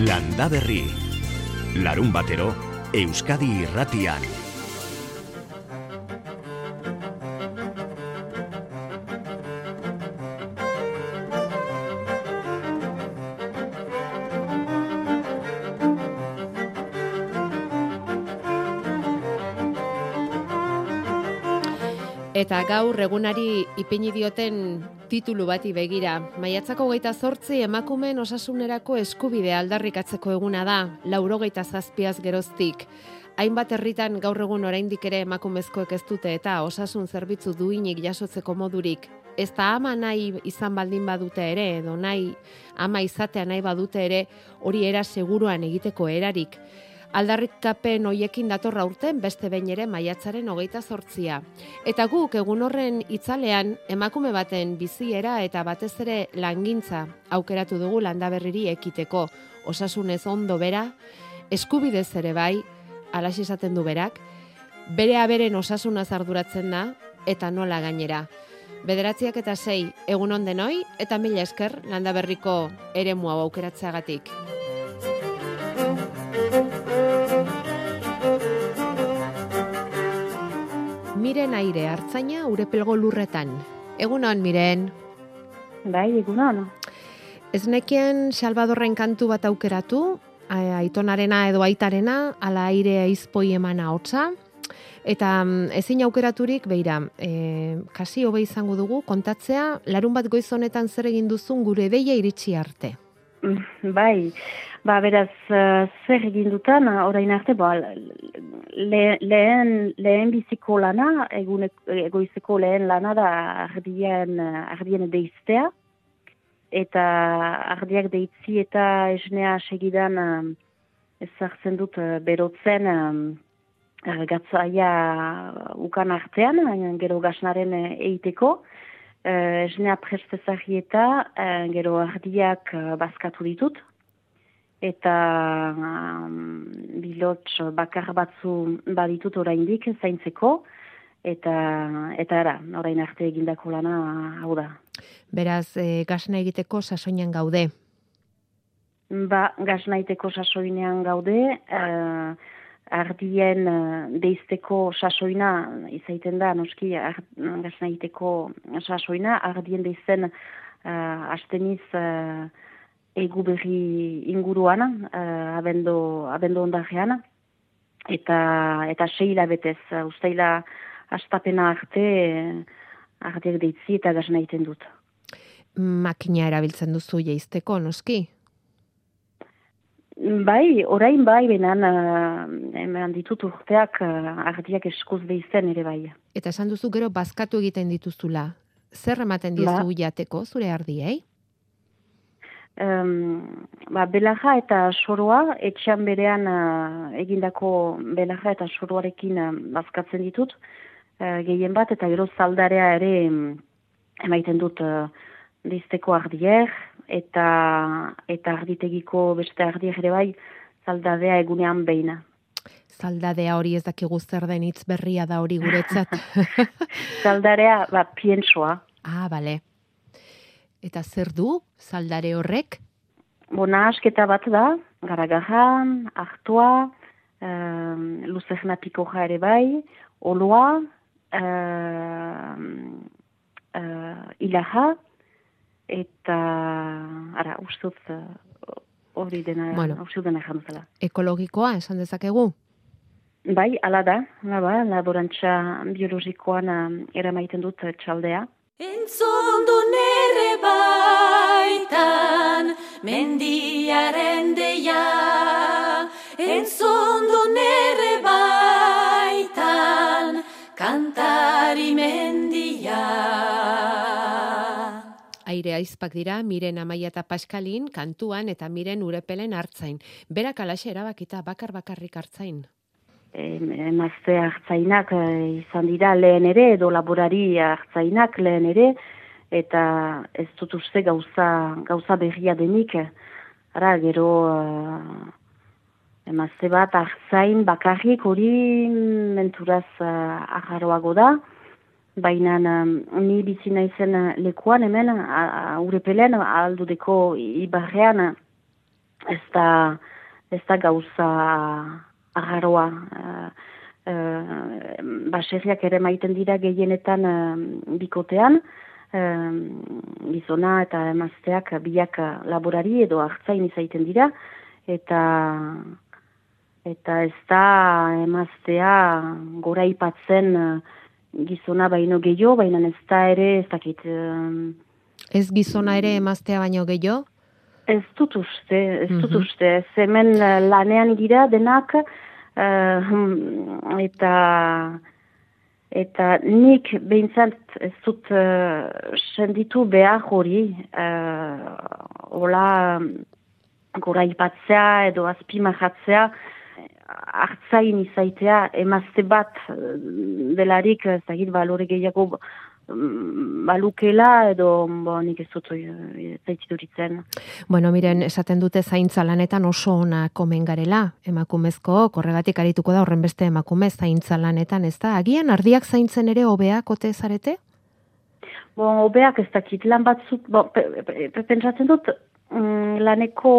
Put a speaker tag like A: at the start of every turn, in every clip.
A: Landa Berri. Larun batero, Euskadi irratian.
B: Eta gaur egunari ipini dioten titulu bati begira. Maiatzako geita zortzi emakumen osasunerako eskubide aldarrikatzeko eguna da, laurogeita zazpiaz geroztik. Hainbat herritan gaur egun oraindik ere emakumezkoek ez dute eta osasun zerbitzu duinik jasotzeko modurik. Ez da ama nahi izan baldin badute ere, edo nahi ama izatea nahi badute ere, hori era seguruan egiteko erarik aldarrikapen hoiekin datorra urten beste behin ere maiatzaren hogeita zortzia. Eta guk egun horren itzalean emakume baten biziera eta batez ere langintza aukeratu dugu landaberriri ekiteko. Osasunez ondo bera, eskubidez ere bai, alas esaten du berak, bere aberen osasuna zarduratzen da eta nola gainera. Bederatziak eta sei egun ondenoi eta mila esker landaberriko ere mua aukeratzeagatik. Miren aire hartzaina urepelgo lurretan. Egunon, Miren.
C: Bai, egunon.
B: Ez nekien Salvadorren kantu bat aukeratu, aitonarena edo aitarena, ala aire aizpoi emana hotza. Eta mm, ezin aukeraturik, beira, e, kasi hobe izango dugu, kontatzea, larun bat goizonetan zer egin duzun gure deia iritsi arte.
C: Bai, ba, beraz, uh, zer egin dutan, orain arte, ba, lehen, lehen biziko lana, egoizeko lehen lana da ardien, ardien deiztea, eta ardiak deitzi eta esnea segidan um, ezartzen dut berotzen um, gatzaia ukan artean, gero gasnaren eiteko, esnea prestezari eta gero ardiak bazkatu ditut. Eta um, bilotx bakar batzu baditut oraindik zaintzeko. Eta, eta era, orain arte egindako lana hau da.
B: Beraz, e, gasna egiteko sasoinan gaude?
C: Ba, gasna egiteko sasoinean gaude ardien uh, deizteko sasoina izaiten da, noski, gazna egiteko sasoina, ardien deizen uh, asteniz uh, egu berri inguruana, uh, abendo, abendo ondareana, eta, eta seila betez, uh, ustaila astapena arte, uh, ardiak deitzi eta gazna egiten dut.
B: Makina erabiltzen duzu jeizteko, noski?
C: Bai, orain bai, benan, uh, hemen ditut urteak uh, ardiak eskuz behizen ere bai.
B: Eta esan duzu gero bazkatu egiten dituzula. Zer ematen ba. dizu jateko zure ardiei?
C: Um, ba, belaja eta soroa, etxean berean uh, egindako belaja eta soroarekin uh, bazkatzen ditut, uh, gehien bat, eta gero zaldarea ere um, emaiten dut uh, dizteko ardier, eta eta arditegiko beste ardiek ere bai zaldadea egunean beina.
B: Zaldadea hori ez dakigu zer den hitz berria da hori guretzat.
C: Zaldarea, ba, pientsoa.
B: Ah, bale. Eta zer du, zaldare horrek?
C: Bona, asketa bat da, garagahan, ahtua, um, luzegna pikoja ere bai, oloa, um, uh, ilaha, eta ara ustuz eh, hori dena bueno, dena jantzela.
B: Ekologikoa esan dezakegu?
C: Bai, ala da, ala ba, laborantza biologikoan uh, eramaiten dut txaldea.
D: Entzondo nere baitan mendiaren deia Entzondo nere baitan kantari mendia
B: aire aizpak dira miren amaia eta paskalin kantuan eta miren urepelen hartzain. Berak alaxe erabakita bakar bakarrik hartzain.
C: Emazte hartzainak eh, izan dira lehen ere, edo laborari hartzainak lehen ere, eta ez dut uste gauza, gauza berria denik. Ara, gero uh, emazte bat hartzain bakarrik hori menturaz agarroago da, baina ni bizi naizen lekuan hemen urepelen aldudeko ibarrean ez da, ez da gauza agarroa. Uh, uh, baserriak ere maiten dira gehienetan uh, bikotean, uh, gizona eta emazteak biak laborari edo hartzain izaiten dira, eta eta ez da emaztea gora ipatzen gizona baino gehiago, baina ez da ere ez dakit...
B: ez gizona ere emaztea baino gehiago?
C: Ez dut uste, ez dut mhm. uste. Hemen lanean gira denak, uh, eta eta nik behintzat ez dut uh, senditu behar hori, uh, hola gora ipatzea edo azpimahatzea, hartzain izaitea, emazte bat delarik, ez da balore gehiago balukela edo bo, nik ez dut eh, zaitziduritzen.
B: Bueno, miren, esaten dute zaintza lanetan oso ona komen garela, emakumezko, korregatik arituko da horren beste emakume zaintza lanetan, ez da? Agian, ardiak zaintzen ere obeak ote zarete?
C: Bo, obeak ez dakit, lan batzuk, bo, pentsatzen dut, mm, laneko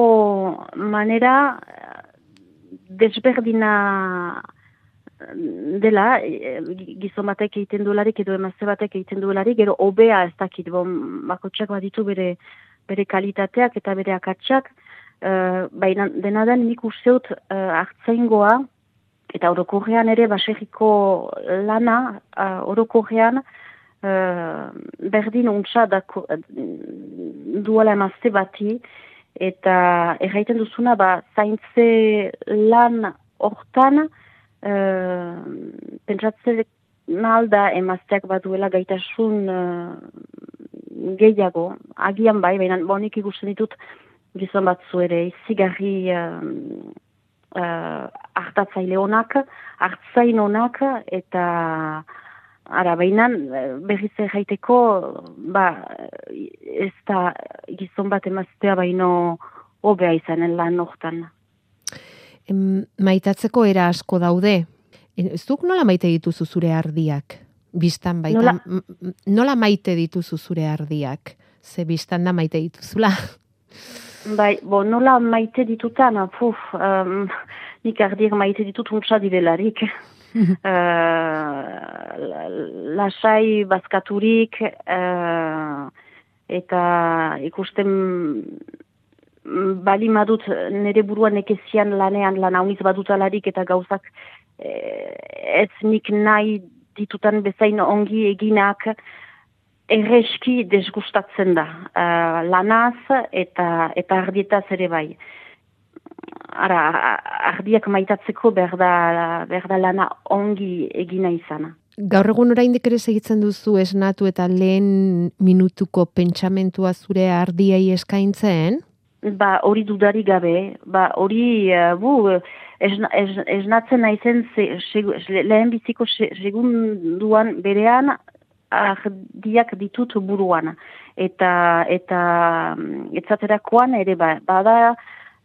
C: manera desberdina dela, e, gizon batek egiten duelarik edo emazte batek egiten duelarik, gero obea ez dakit, bon, bakotxak baditu bere, bere kalitateak eta bere akatsak, uh, baina dena den nik usteut uh, hartzaingoa, eta orokorrean ere baserriko lana, uh, orokorrean, uh, berdin untsa dako, duela emazte bati, eta erraiten duzuna, ba, zaintze lan hortan, uh, pentsatzen nalda emazteak baduela gaitasun uh, gehiago, agian bai, baina bonik ikusten ditut gizon batzu ere, izigarri uh, uh, hartatzaile honak, hartzain honak, eta ara, baina berriz erraiteko, ba, ez da gizon bat emaztea baino hobea izanen lan hortan
B: maitatzeko era asko daude. Ez duk nola maite dituzu zure ardiak? Bistan baita. Nola, nola maite dituzu zure ardiak? Ze bistan da maite dituzula?
C: Bai, bo, nola maite ditutan, puf, um, nik ardiak maite ditut untsa dibelarik. uh, lasai bazkaturik, uh, eta ikusten bali madut nire buruan ekezian lanean lan hauniz badutalarik eta gauzak eh, ez nik nahi ditutan bezain ongi eginak erreski desgustatzen da uh, lanaz eta eta ardietaz ere bai. Ara, ardiak maitatzeko behar da, lana ongi egina izana.
B: Gaur egun oraindik ere segitzen duzu esnatu eta lehen minutuko pentsamentua zure ardiei eskaintzen?
C: Ba, hori dudari gabe, ba, hori, uh, bu, esnatzen naizen lehen biziko segunduan berean ardiak ditut buruan. Eta, eta, mm, etzaterakoan ere, ba, bada,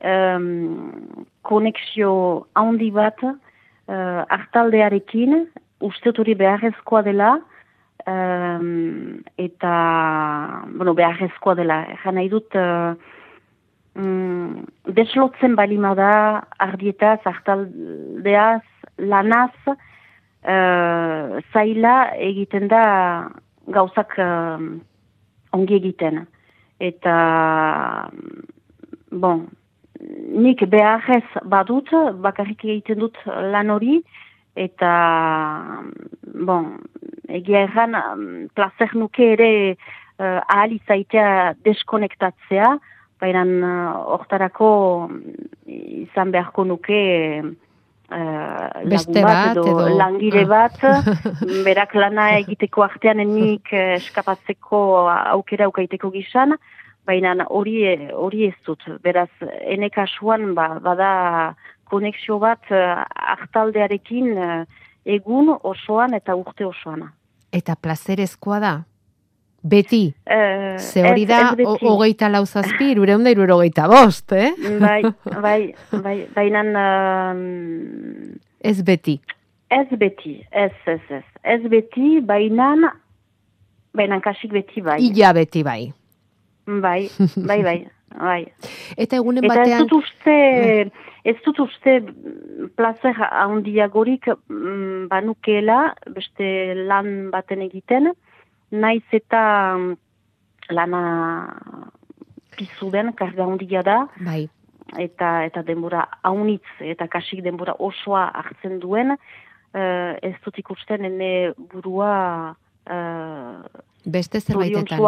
C: um, konexio handi bat, uh, hartaldearekin, uste hori beharrezkoa dela, um, eta, bueno, beharrezkoa dela, egan nahi dut, uh, mm, deslotzen balima da ardietaz, hartaldeaz, lanaz, uh, zaila egiten da gauzak uh, ongi egiten. Eta, bon, nik beharrez badut, bakarrik egiten dut lan hori, eta, bon, egia erran, placer nuke ere uh, ahal izaitea deskonektatzea, baina hortarako izan beharko nuke uh,
B: Beste bat, edo,
C: langire ah. bat, berak lana egiteko artean enik eskapatzeko aukera aukaiteko gizan, baina hori hori ez dut. Beraz, enek asuan ba, bada konexio bat uh, hartaldearekin egun osoan eta urte osoan.
B: Eta plazerezkoa da? Beti, uh, ze hori da, hogeita lau zazpi, irureun da irurogeita bost, eh?
C: Bai, bai, bai, baina... Um,
B: ez beti.
C: Ez beti, ez, ez, ez. Ez beti, baina, baina kasik beti bai.
B: Ila beti bai.
C: Bai, bai, bai. bai.
B: Eta egunen
C: Eta ez
B: batean...
C: dut uste, ez dut uste mm, plazer handiagorik mm, banukeela, beste lan baten egiten, naiz eta mm, lana pizu den, karga handia da,
B: Bai,
C: eta eta denbora haunitz eta kasik denbora osoa hartzen duen, eh, ez dut ikusten ene burua uh,
B: beste zerbaitetan,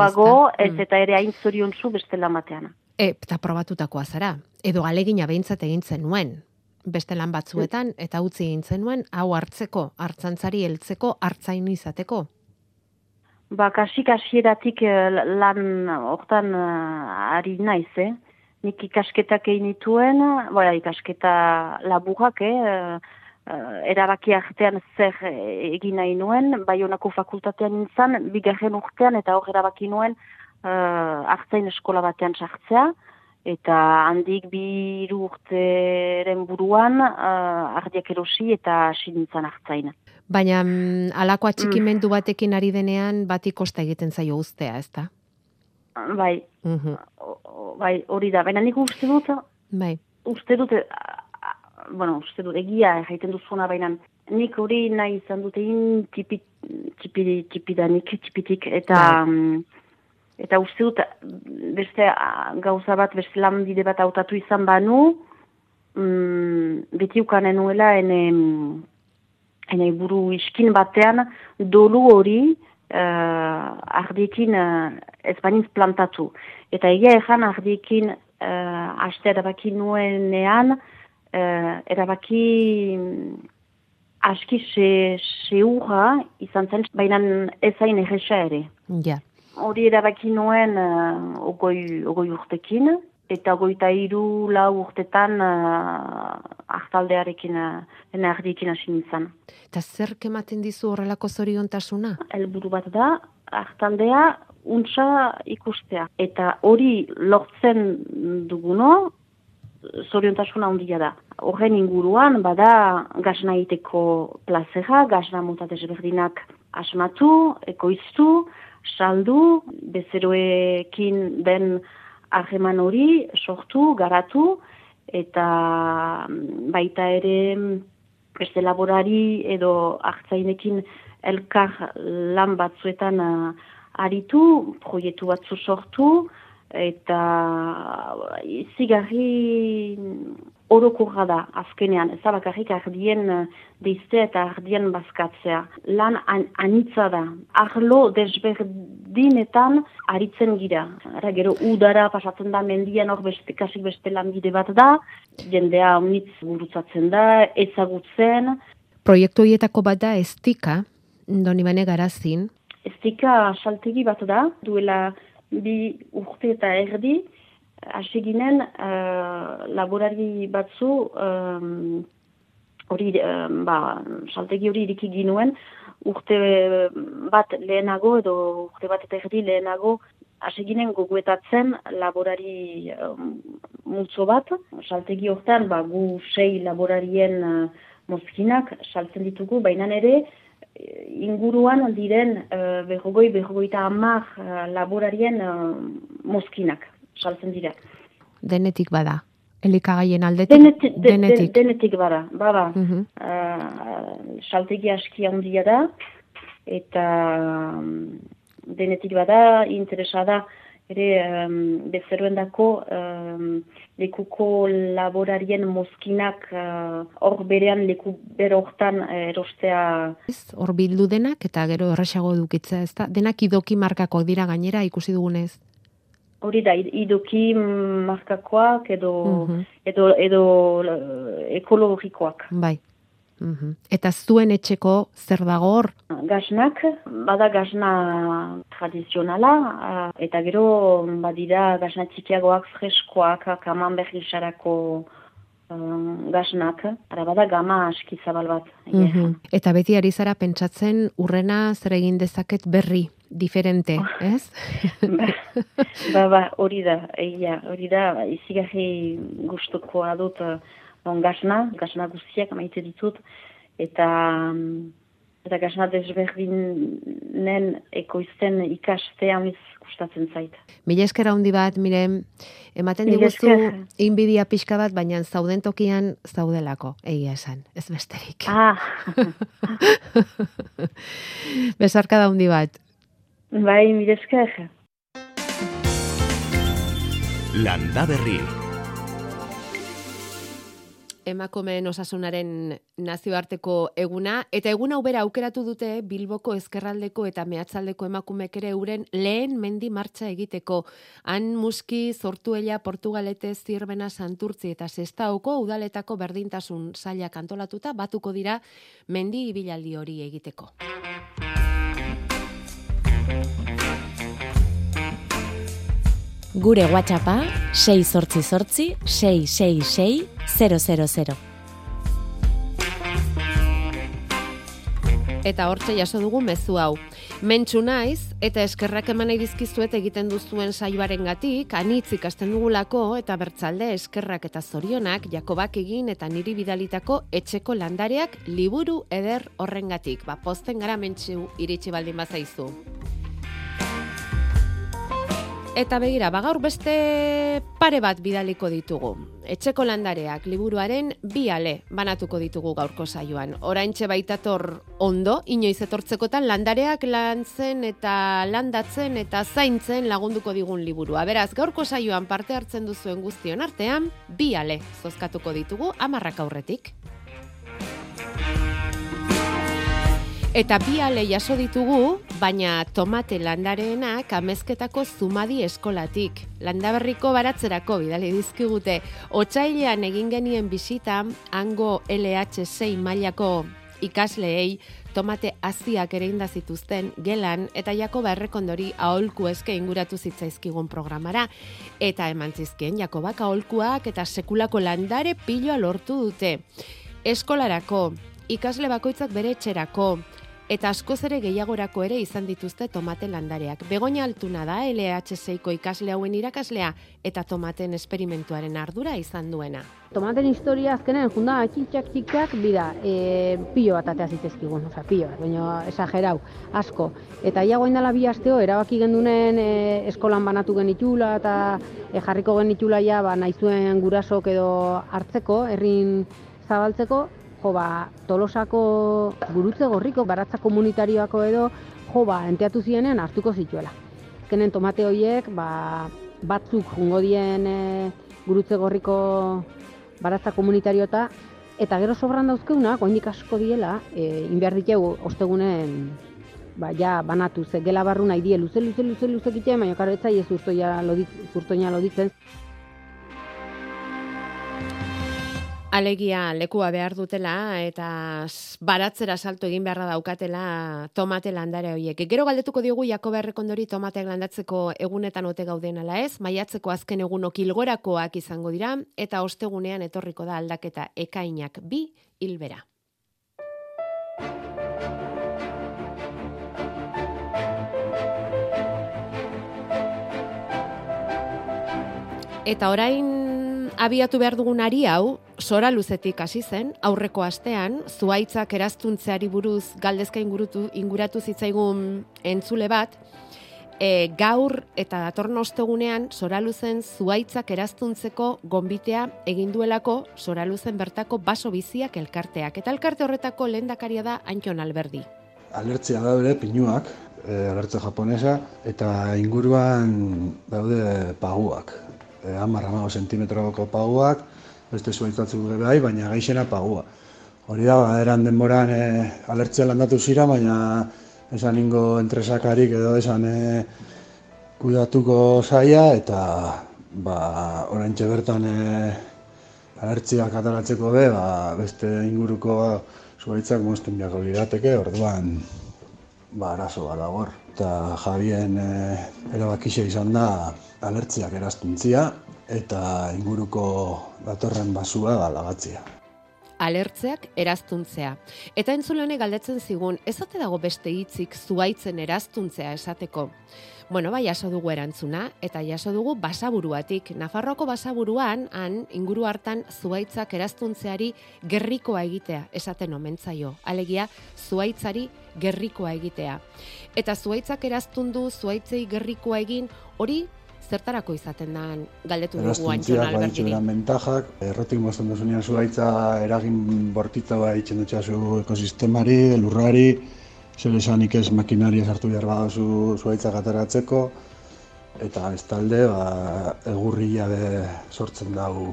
C: ez
B: Mm.
C: eta ere hain zoriontsu beste lan batean.
B: E, eta probatutakoa zara. Edo alegina behintzat egin zenuen. Beste lan batzuetan, eta utzi egin zenuen, hau hartzeko, hartzantzari heltzeko, hartzain izateko.
C: Ba, kasik hasieratik eh, lan hortan eh, ari naiz, eh? Nik ikasketak egin nituen, bora, ikasketa laburrak, eh? eh, erabaki artean zer egin nahi nuen, Baionako fakultatean nintzen, bigarren urtean, eta hor erabaki nuen uh, hartzain eskola batean sartzea, eta handik bi urteren buruan uh, ardiak erosi eta hasi nintzen hartzain.
B: Baina mm, alako atxikimendu batekin ari denean, bati kosta egiten zaio ustea, ezta?
C: Bai,
B: Mhm.
C: o- o- bai, hori da, baina nik uste dut,
B: Bai,
C: uste dut, eh, a- a- bueno, uste dut, egia egiten duzuna, baina nik hori nahi izan dut egin tipi, tipi, tipidanik, tipitik, eta, mm, eta uste dut, beste ah, gauza bat, beste lanbide bat hautatu izan banu, mm, beti ukanen nuela, ene, ene buru iskin batean, dolu hori, uh, ardiekin uh, ez banintz plantatu. Eta egia ezan ardiekin uh, aste erabaki nuenean, uh, erabaki mm, aski se, seurra izan zen, baina ezain erresa ere.
B: ja.
C: Hori erabaki nuen uh, ogoi, ogoi urtekin, eta ogoita hiru lau urtetan uh, hartaldearekin, uh, ene ardiekin hasi nintzen.
B: Eta zer ematen dizu horrelako zoriontasuna?
C: helburu bat da, hartaldea untsa ikustea. Eta hori lortzen duguno, zoriontasuna handia da. Horren inguruan, bada gazna egiteko plazera, gazna mota desberdinak asmatu, ekoiztu, saldu, bezeroekin den harreman hori sortu, garatu, eta mm, baita ere beste laborari edo hartzainekin elkar lan batzuetan uh, aritu, proiektu batzu sortu, eta izigarri orokorra da azkenean, ez da bakarrik ardien uh, deizte eta ardien bazkatzea. Lan an, anitza da, arlo desberdinetan aritzen gira. Ara, gero udara pasatzen da mendian hor beste, kasik beste lanbide bat da, jendea onitz gurutzatzen da, ezagutzen,
B: Proiektu horietako bat da estika, doni bane garazin,
C: Estika saltegi bat da, duela bi urte eta erdi, hasi ginen uh, laborari batzu um, hori, um, ba, saltegi hori iriki ginuen, urte bat lehenago edo urte bat eta erdi lehenago hasi ginen goguetatzen laborari um, multzo bat, saltegi hortan ba, gu sei laborarien uh, mozkinak saltzen ditugu, baina ere inguruan diren uh, berrogoi, berrogoita hamar uh, laborarien uh, mozkinak saltzen dira.
B: denetik bada. Elikagaien aldetik,
C: Denetik, de,
B: denetik.
C: de, denetik bada, bada.
B: Mhm.
C: Uh, saltegi aski handia da, eta um, denetik bada, interesa da, ere um, bezeroendako um, lekuko laborarien mozkinak uh, hor berean leku bero hortan uh, erostea
B: Ez, Hor bildu denak eta gero erresago dukitza, ez da? Denak idoki markakoak dira gainera ikusi dugunez.
C: Hori da, id- idoki markakoak edo,
B: Mhm.
C: edo, edo eh, ekologikoak.
B: Bai. Mhm. Eta zuen etxeko zer dago hor?
C: Gaznak, bada gazna tradizionala, eh, eta gero badira gazna txikiagoak freskoak, kaman berrizarako um, gaznak, ara bada gama aski zabal bat. esan.
B: Mhm. Eta beti ari zara pentsatzen urrena zer egin dezaket berri, diferente, ez?
C: ba, ba, hori da, egia, hori da, izigarri gustukoa dut uh, on gazna, gazna guztiak maite ditut, eta mm, eta gasna desberdinen ekoizten ikastea amiz gustatzen zait.
B: Mila esker handi bat, miren, ematen diguzu inbidia pixka bat, baina zauden tokian zaudelako, egia esan, ez besterik.
C: Ah,
B: Besarka da handi bat.
C: Bai, mila esker.
A: Landa Berri.
B: emakumeen osasunaren nazioarteko eguna, eta egun hau bera aukeratu dute Bilboko ezkerraldeko eta mehatzaldeko emakumek ere euren lehen mendi martxa egiteko. Han muski, zortuela, portugalete, zirbena, santurtzi eta sestaoko udaletako berdintasun sailak antolatuta batuko dira mendi ibilaldi hori egiteko.
E: Gure WhatsAppa 688 666 000.
B: Eta hortxe jaso dugu mezu hau. Mentsu naiz, eta eskerrak eman nahi dizkizuet egiten duzuen saioaren gatik, anitz ikasten dugulako, eta bertzalde eskerrak eta zorionak, Jakobak egin eta niri bidalitako etxeko landareak liburu eder horrengatik. Ba, posten gara mentsu iritsi baldin bazaizu. Eta begira, ba gaur beste pare bat bidaliko ditugu. Etxeko landareak liburuaren bi ale banatuko ditugu gaurko saioan. Oraintxe baitator ondo, inoiz etortzekotan landareak lantzen eta landatzen eta zaintzen lagunduko digun liburua. Beraz, gaurko saioan parte hartzen duzuen guztion artean, bi ale zozkatuko ditugu amarrak aurretik. Eta bi ale jaso ditugu, baina tomate landareenak amezketako zumadi eskolatik. Landaberriko baratzerako bidali dizkigute. Otsailean egin genien bisita, hango LH6 mailako ikasleei tomate haziak ere zituzten gelan eta Jakoba errekondori aholku eske inguratu zitzaizkigun programara eta eman zizkien Jakobak aholkuak eta sekulako landare piloa lortu dute. Eskolarako, ikasle bakoitzak bere etxerako, eta askoz ere gehiagorako ere izan dituzte tomate landareak. Begoña altuna da LH6ko ikasle hauen irakaslea eta tomaten esperimentuaren ardura izan duena.
F: Tomaten historia azkenen junda txitxak txikak bida, e, pilo bat atea zitezkigun, oza, pilo bat, baina esagerau, asko. Eta ia guain dela bi asteo, erabaki gendunen e, eskolan banatu genitula eta e, jarriko genitula ja, ba, nahizuen gurasok edo hartzeko, herrin zabaltzeko, jo ba, tolosako gurutze gorriko, baratza komunitarioako edo, jo ba, enteatu zienen hartuko zituela. Azkenen tomate horiek, ba, batzuk jungo dien e, gurutze gorriko baratza komunitariota, eta gero sobran dauzkeuna, oindik asko diela, e, inbehar ditegu ostegunen ba, ja, banatu, ze gela barru nahi die, luze, luze, luze, luze egiten, baina karo etzai ez zurtoina loditzen.
B: Alegia lekua behar dutela eta baratzera salto egin beharra daukatela tomate landare horiek. Gero galdetuko diogu Jakoba Errekondori tomateak landatzeko egunetan ote gauden ala ez, maiatzeko azken egunok ilgorakoak izango dira eta ostegunean etorriko da aldaketa ekainak bi hilbera. Eta orain abiatu behar dugun ari hau, sora luzetik hasi zen, aurreko astean, zuaitzak eraztuntzeari buruz galdezka ingurutu, inguratu zitzaigun entzule bat, e, gaur eta datorren ostegunean soraluzen zuaitzak eraztuntzeko gonbitea egin duelako soraluzen bertako baso biziak elkarteak. Eta elkarte horretako lehendakaria da Antion Alberdi.
G: Alertzia daude pinuak, e, alertze japonesa, eta inguruan daude paguak. E, hamar hamago sentimetroko paguak, beste zuaitzatzuk ere bai, baina gaixena pagua. Hori da, ba, eran denboran e, alertzia landatu zira, baina esan ingo entresakarik edo esan e, kudatuko zaia, eta ba, oraintxe bertan e, alertziak ataratzeko be, ba, beste inguruko zuaitzak mozten biako lirateke, orduan ba, arazo bat dago. Eta Javien e, erabakixe izan da alertziak eraztuntzia eta inguruko datorren basua ba, lagatzia.
B: alertzeak eraztuntzea. Eta entzulene galdetzen zigun, ez dago beste hitzik zuaitzen eraztuntzea esateko. Bueno, bai, jaso dugu erantzuna, eta jaso dugu basaburuatik. Nafarroako basaburuan, han, inguru hartan, zuaitzak eraztuntzeari gerrikoa egitea, esaten omentzaio. Alegia, zuaitzari gerrikoa egitea. Eta zuaitzak eraztundu, zuaitzei gerrikoa egin, hori zertarako izaten da galdetu dugu antxon albertiri.
G: Mentajak, errotik mozten duzunean zuaitza eragin bortitza bai itxen dutxazu ekosistemari, lurrari, zer esanik ez makinari sartu behar baduzu zuaitzak ateratzeko, eta ez talde, ba, egurria be sortzen dugu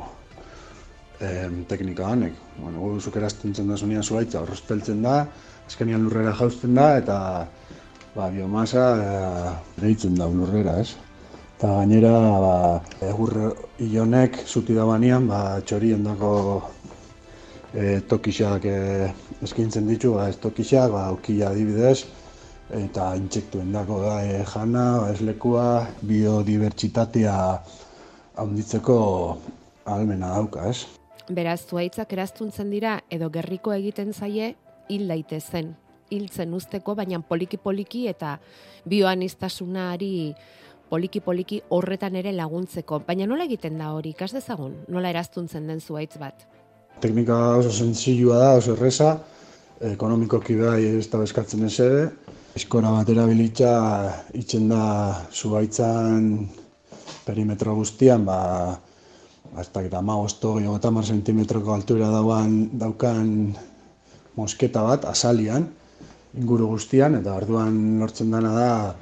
G: em, teknika hanek. Bueno, gu zuk eraztuntzen da zunean zuaitza, horrozteltzen da, azkenian lurrera jauzten da, eta ba, biomasa e, deitzen da lurrera, ez? Eta gainera, ba, egur ilonek zuti da banean, ba, txorien dako e, tokixak e, eskintzen ditu, ba, ez tokixak, ba, aukila adibidez, eta intsektuen dako da e, jana, ba, ez lekua, biodibertsitatea handitzeko almena dauka, ez?
B: Beraz, zuaitzak eraztuntzen dira edo gerriko egiten zaie hil daitezen. Hiltzen usteko, baina poliki-poliki eta bioanistasunari poliki-poliki horretan ere laguntzeko. Baina nola egiten da hori, ikas dezagun? Nola eraztuntzen den zuaitz bat?
G: Teknika oso zentzilua da, oso erresa, ekonomikoki bai ez da beskatzen eze, eskora bat erabilitza itzen da zubaitzan perimetro guztian, ba, ba ez dakit, ama osto, sentimetroko altura dauan, daukan mosketa bat, asalian, inguru guztian, eta orduan lortzen dana da,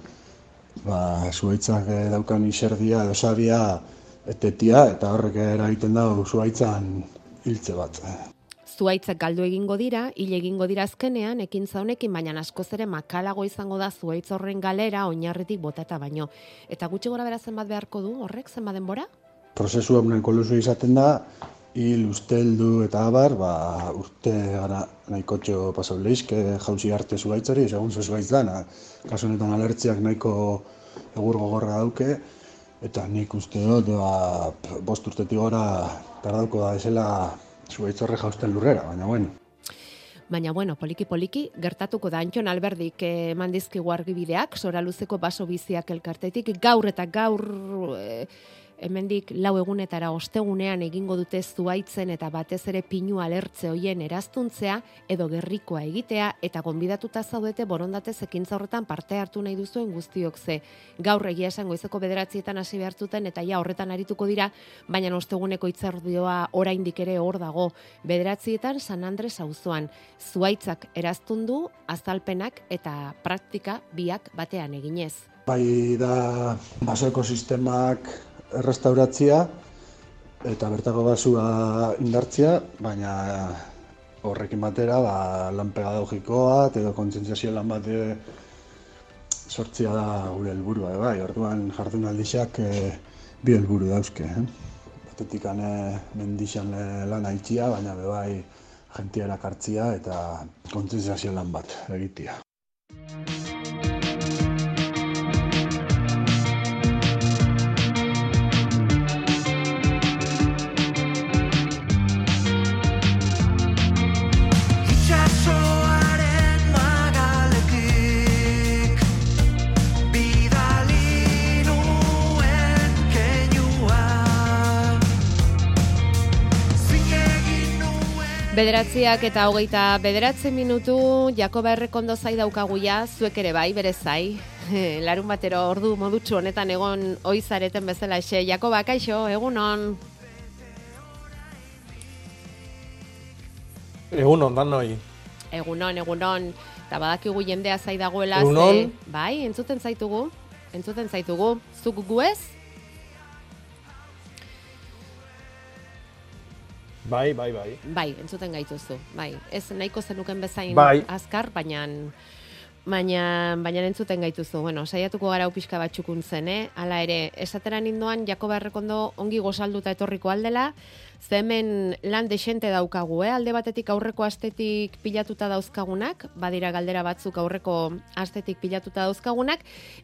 G: ba, zuaitzak eh, daukan iserdia edo sabia etetia, eta horrek eragiten da zuaitzan hiltze bat.
B: Zuaitzak galdu egingo dira, hil egingo dira azkenean, ekintza honekin, baina askoz ere makalago izango da zuaitz horren galera oinarritik botata baino. Eta gutxi gora bera zenbat beharko du, horrek zenbat denbora?
G: Prozesu honen koluzu izaten da, hil usteldu eta abar, ba, urte gara nahiko txo pasau lehizke jauzi arte zuaitzari, segun zu zuaitz dana. Kasu honetan alertziak nahiko egur gogorra dauke, eta nik uste dut, ba, bost urtetik gora tardauko da esela zuaitz horre jausten lurrera, baina bueno.
B: Baina, bueno, poliki-poliki, gertatuko da Antxon Alberdik eman dizkigu argibideak, sora luzeko baso biziak elkartetik, gaur eta gaur e, hemendik lau egunetara ostegunean egingo dute zuaitzen eta batez ere pinu alertze hoien eraztuntzea edo gerrikoa egitea eta gonbidatuta zaudete borondatez ekintza horretan parte hartu nahi duzuen guztiok ze. Gaur egia esan goizeko bederatzietan hasi behartuten eta ja horretan arituko dira, baina osteguneko itzardioa oraindik ere hor dago. Bederatzietan San Andres auzoan zuaitzak eraztun du azalpenak eta praktika biak batean eginez.
G: Bai da baso ekosistemak errestauratzia eta bertako basua indartzia, baina horrekin batera ba, lan pedagogikoa edo kontzientziazio lan bat e, sortzia da gure helburua bai, orduan jardunaldixak e, bi helburu dauzke, eh? Batetik ane mendixan lan aitzia, baina be bai jentiara kartzia eta kontzientziazio lan bat egitea.
B: Bederatziak eta hogeita bederatzi minutu Jakoba errekondo zai daukaguia, zuek ere bai, bere zai. Larun batero ordu modutxu honetan egon oizareten bezala xe. Jakoba, kaixo, egunon.
H: Egun ondan noi.
B: Egunon, egunon. Eta badakigu jendea zai dagoela.
H: Egunon.
B: ze- Bai, entzuten zaitugu. Entzuten zaitugu. Zuk gu ez?
H: Bai, bai, bai.
B: Bai, entzuten gaituzu. Bai, ez nahiko zenuken bezain
H: Bai.
B: azkar, baina baina baina entzuten gaituzu. Bueno, saiatuko gara pixka batzukun zen, eh? Hala ere, esateran indoan Jakoba Errekondo ongi gozalduta etorriko aldela, ze hemen lan desente daukagu, eh? Alde batetik aurreko astetik pilatuta dauzkagunak, badira galdera batzuk aurreko astetik pilatuta dauzkagunak,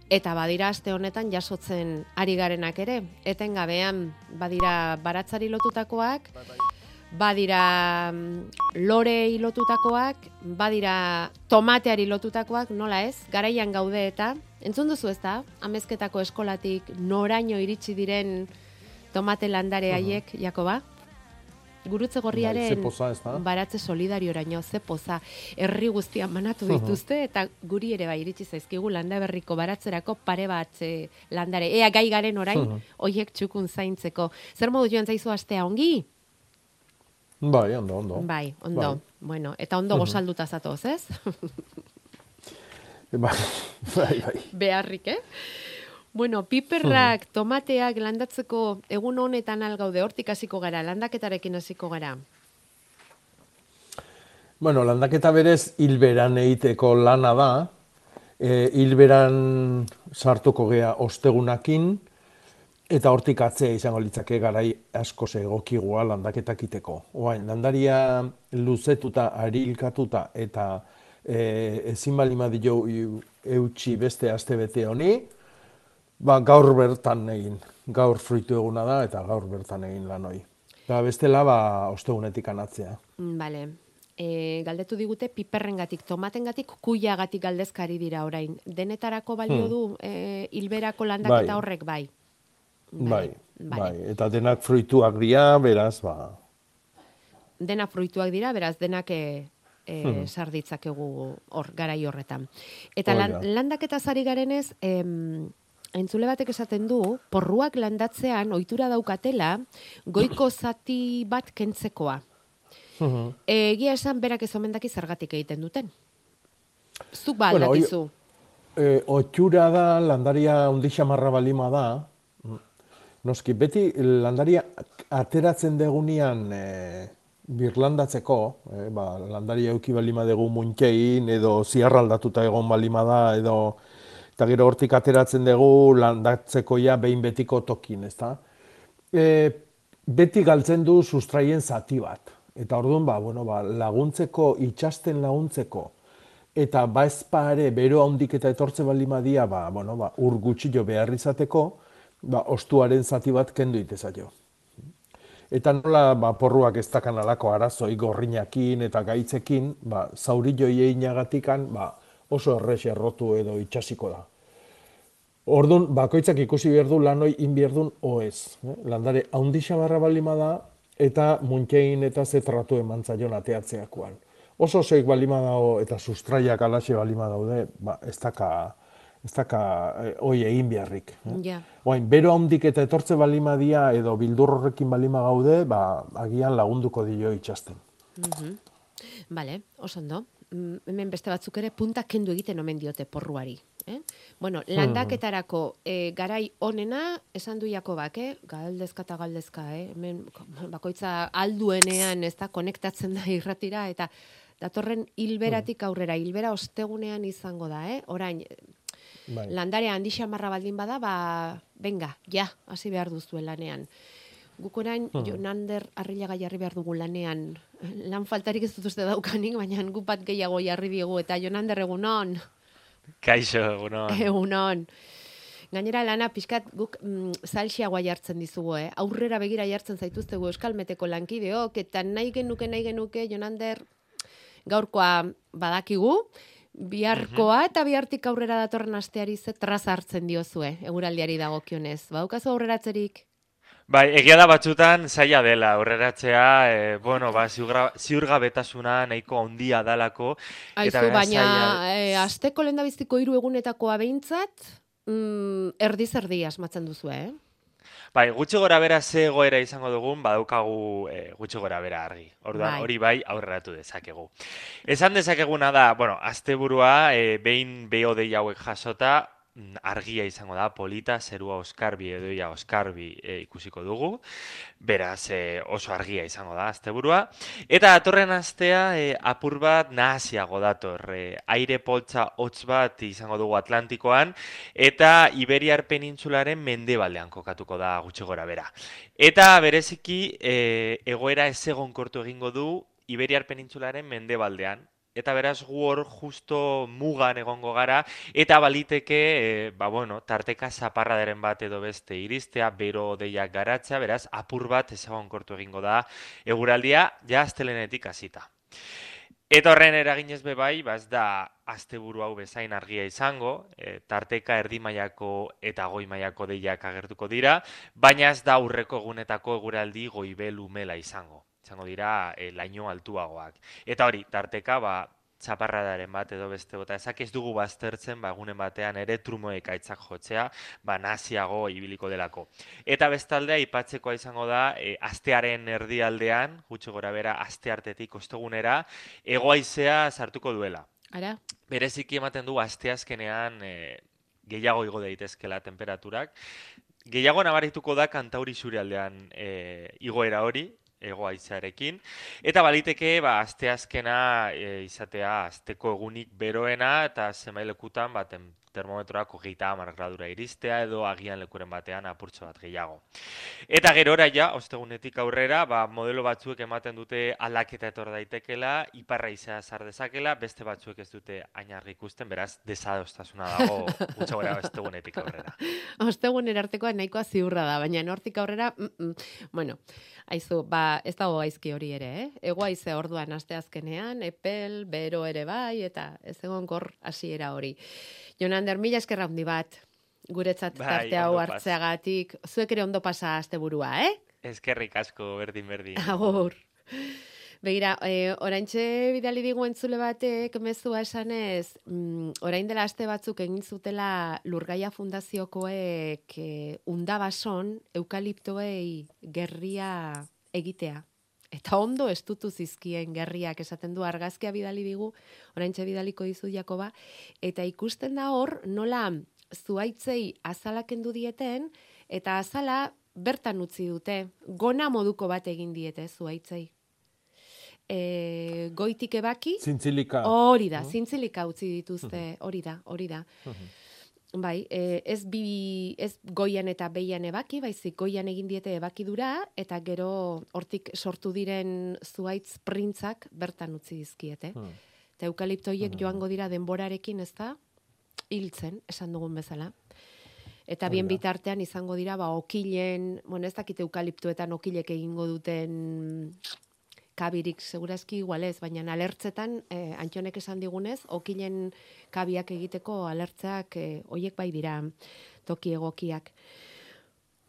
B: eta badira aste honetan jasotzen ari garenak ere. Etengabean badira baratzari lotutakoak, badira mm, lorei lotutakoak, badira tomateari lotutakoak, nola ez, garaian gaude eta, entzun duzu ez da, amezketako eskolatik noraino iritsi diren tomate landare haiek, Jakoba? Gurutze
H: Bai,
B: gorriaren
H: da?
B: baratze solidarioraino, ze poza, herri guztian banatu
H: Mhm.
B: dituzte, eta guri ere bai iritsi zaizkigu landaberriko baratzerako pare bat landare. Ea gai garen orain,
H: Mhm.
B: hoiek txukun zaintzeko. Zer modu joan zaizu astea ongi?
H: Bai, ondo, ondo.
B: Bai, ondo.
H: Bai.
B: Bueno, eta ondo gozalduta zatoz, ez?
H: Bai, bai, bai.
B: Beharrik, eh? Bueno, piperrak, tomateak landatzeko egun honetan algaude, hortik hasiko gara, landaketarekin hasiko gara.
H: Bueno, landaketa berez hilberan egiteko lana da. E, hilberan sartuko gea ostegunakin, eta hortik atzea izango litzake garai asko egokigua landaketak iteko. Oain, landaria luzetuta, arilkatuta, eta e, ezin balima dio eutxi beste astebete honi, ba, gaur bertan egin. Gaur fruitu eguna da, eta gaur bertan egin lan hori. Eta bestela, ba, ostegunetik anatzea.
B: Bale. E, galdetu digute piperrengatik, tomatengatik, kuiagatik galdezkari dira orain. Denetarako balio
H: Hmm.
B: du e, hilberako landaketa
H: Bai.
B: horrek bai.
H: Bai,
B: Bale.
H: bai, eta denak fruituak dira, beraz, ba,
B: Dena fruituak dira, beraz denak e, e,
H: Mhm.
B: sar ditzakegu hor garai horretan. Eta lan,
H: da.
B: landaketa zari garenez, em, entzule batek esaten du, porruak landatzean ohitura daukatela goiko zati bat kentzekoa. E, Egia esan berak ez omen daki zergatik egiten duten. Zuk ba
H: Bueno,
B: aldakizu.
H: e, otxura da, landaria undi xamarra balima da, noski, beti landaria ateratzen degunean e, birlandatzeko, e, ba, landaria euki balima dugu muntxein, edo ziarraldatuta egon balima da, edo eta gero hortik ateratzen dugu landatzeko ja behin betiko tokin, ezta? E, beti galtzen du sustraien zati bat. Eta orduan, ba, bueno, ba, laguntzeko, itxasten laguntzeko, eta ba ezpa ere bero handik eta etortze balima dia, ba, bueno, ba, ur gutxillo behar izateko, ba, ostuaren zati bat kendu itezaio. Eta nola ba, porruak ez dakan alako arazoi gorrinakin eta gaitzekin, ba, zaurillo einagatikan ba, oso errex errotu edo itxasiko da. Orduan, bakoitzak ikusi behar du lan hoi in behar duen oez. Eh? Landare, haundi xabarra balima da, eta muntxein eta zetratu eman zaion ateatzeakoan. Oso soik balima dago eta sustraiak alaxe balima daude, ba, ez daka, ez daka eh, hoi egin beharrik. Eh?
B: Ja.
H: Oain, bero handik eta etortze balima dia edo bildur horrekin balima gaude, ba, agian lagunduko dio itxasten.
B: Mhm. Bale, oso ondo. Mm, Hemen beste batzuk ere punta kendu egiten omen diote porruari. Eh? Bueno, landaketarako eh, garai onena, esan du Jakobak, eh? galdezka eta galdezka, eh? hemen bakoitza alduenean ez da konektatzen da irratira, eta datorren hilberatik aurrera, hilbera ostegunean izango da, eh? orain,
H: Bai.
B: landarea handi xamarra baldin bada, ba, venga, ja, hasi behar duzue lanean. Guk orain,
H: Hmm.
B: Jonander arrilaga jarri behar dugu lanean. Lan faltarik ez dut uste daukanik, baina gu bat gehiago jarri diegu, eta Jonander egunon,
I: Kaixo, egunon.
B: egunon. Gainera lana pixkat guk mm, salxiagoa jartzen dizugu, eh? aurrera begira jartzen zaituztegu euskalmeteko lankideok, eta nahi genuke, nahi genuke, Jonander, gaurkoa badakigu, biharkoa eta bihartik aurrera datorren asteari ze traza hartzen diozue, eguraldiari dagokionez. Badaukazu aurreratzerik?
I: Bai, egia da batzutan zaila dela aurreratzea, e, bueno, ba, ziurga, ziurgabetasuna nahiko handia dalako.
B: Aizu, baina
I: zaila-
B: e, asteko lehendabiziko hiru egunetakoa behintzat, mm, erdiz erdi asmatzen duzu, eh?
I: Bai, gutxi gora bera ze egoera izango dugun, badaukagu e, gutxi gora bera argi. Orduan,
B: Bai.
I: hori bai aurreratu dezakegu. Esan dezakeguna da, bueno, asteburua e, behin behodei hauek jasota, argia izango da, polita, zerua oskarbi edo ia oskarbi e, ikusiko dugu. Beraz, e, oso argia izango da asteburua. Eta datorren astea e, apur bat nahasiago dator. E, aire poltsa hotz bat izango dugu Atlantikoan eta Iberiar penintsularen mendebaldean kokatuko da gutxi gora bera. Eta bereziki e, egoera ez egonkortu egingo du Iberiar penintsularen mendebaldean eta beraz gu hor justo mugan egongo gara, eta baliteke, e, ba bueno, tarteka zaparradaren bat edo beste iristea, bero deiak garatzea, beraz apur bat ezagonkortu egingo da eguraldia ja astelenetik hasita. Eta horren eraginez be bai, ba ez da asteburu hau bezain argia izango, e, tarteka erdi mailako eta goi mailako deiak agertuko dira, baina ez da aurreko egunetako eguraldi goibel umela izango. Izango dira e, laino altuagoak. Eta hori, tarteka ba txaparradaren bat edo beste bota ezak ez dugu baztertzen ba egunen batean ere trumo ekaitzak jotzea ba naziago ibiliko delako. Eta bestalde aipatzekoa izango da e, astearen erdialdean, gutxi gora bera asteartetik ostegunera hegoaizea sartuko duela.
B: Ara,
I: Bereziki ematen du asteazkenean e, gehiago igo daitezkela temperaturak. Gehiago nabarituko da kantauri aldean e, igoera hori, ego haizearekin. Eta baliteke, ba, asteazkena e, izatea asteko egunik beroena eta zenbailekutan ba, tem- termometroak hogeita hamar gradura iristea edo agian lekuren batean apurtxo bat gehiago. Eta gerora ja, ostegunetik aurrera, ba, modelo batzuek ematen dute aldaketa etor daitekela, iparra izea sar dezakela, beste batzuek ez dute ainarri ikusten, beraz, desadostasuna dago gutxo gora ostegunetik aurrera.
B: ostegun erartekoa nahikoa ziurra da, baina nortik aurrera, bueno, aizu, ba, ez dago gaizki hori ere, eh? Egoaize orduan asteazkenean, epel, bero ere bai, eta ez egon gor hasiera hori. Jonander, mila eskerra handi bat, guretzat
I: Bai,
B: tarte hau hartzeagatik, zuek ere ondo pasa asteburua, eh?
I: Eskerrik asko, berdin, berdin.
B: Agur. Begira, e, oraintxe bidali digu entzule batek mezua esanez, mm, orain dela aste batzuk egin zutela Lurgaia Fundaziokoek e, undabason eukaliptoei gerria egitea. Eta ondo estutu zizkien gerriak esaten du argazkia bidali digu, oraintxe bidaliko dizu Jakoba, eta ikusten da hor nola zuaitzei azalak kendu dieten, eta azala bertan utzi dute, gona moduko bat egin diete zuaitzei. E, goitik ebaki,
H: Zintzilika.
B: hori da, zintzilika utzi dituzte, hori da, hori da. Bai, e, ez bi ez goian eta behian ebaki, baizik goian egin diete ebakidura eta gero hortik sortu diren zuaitz printzak bertan utzi dizkiete.
H: Hmm.
B: Eta eukalipto horiek joango dira denborarekin, ez da? Hiltzen, esan dugun bezala. Eta bien bitartean izango dira, ba, okilen, bueno, ez dakite eukaliptuetan okilek egingo duten kabirik segurazki igual ez, baina alertzetan, eh, antxonek esan digunez, okilen kabiak egiteko alertzeak eh, hoiek bai dira toki egokiak.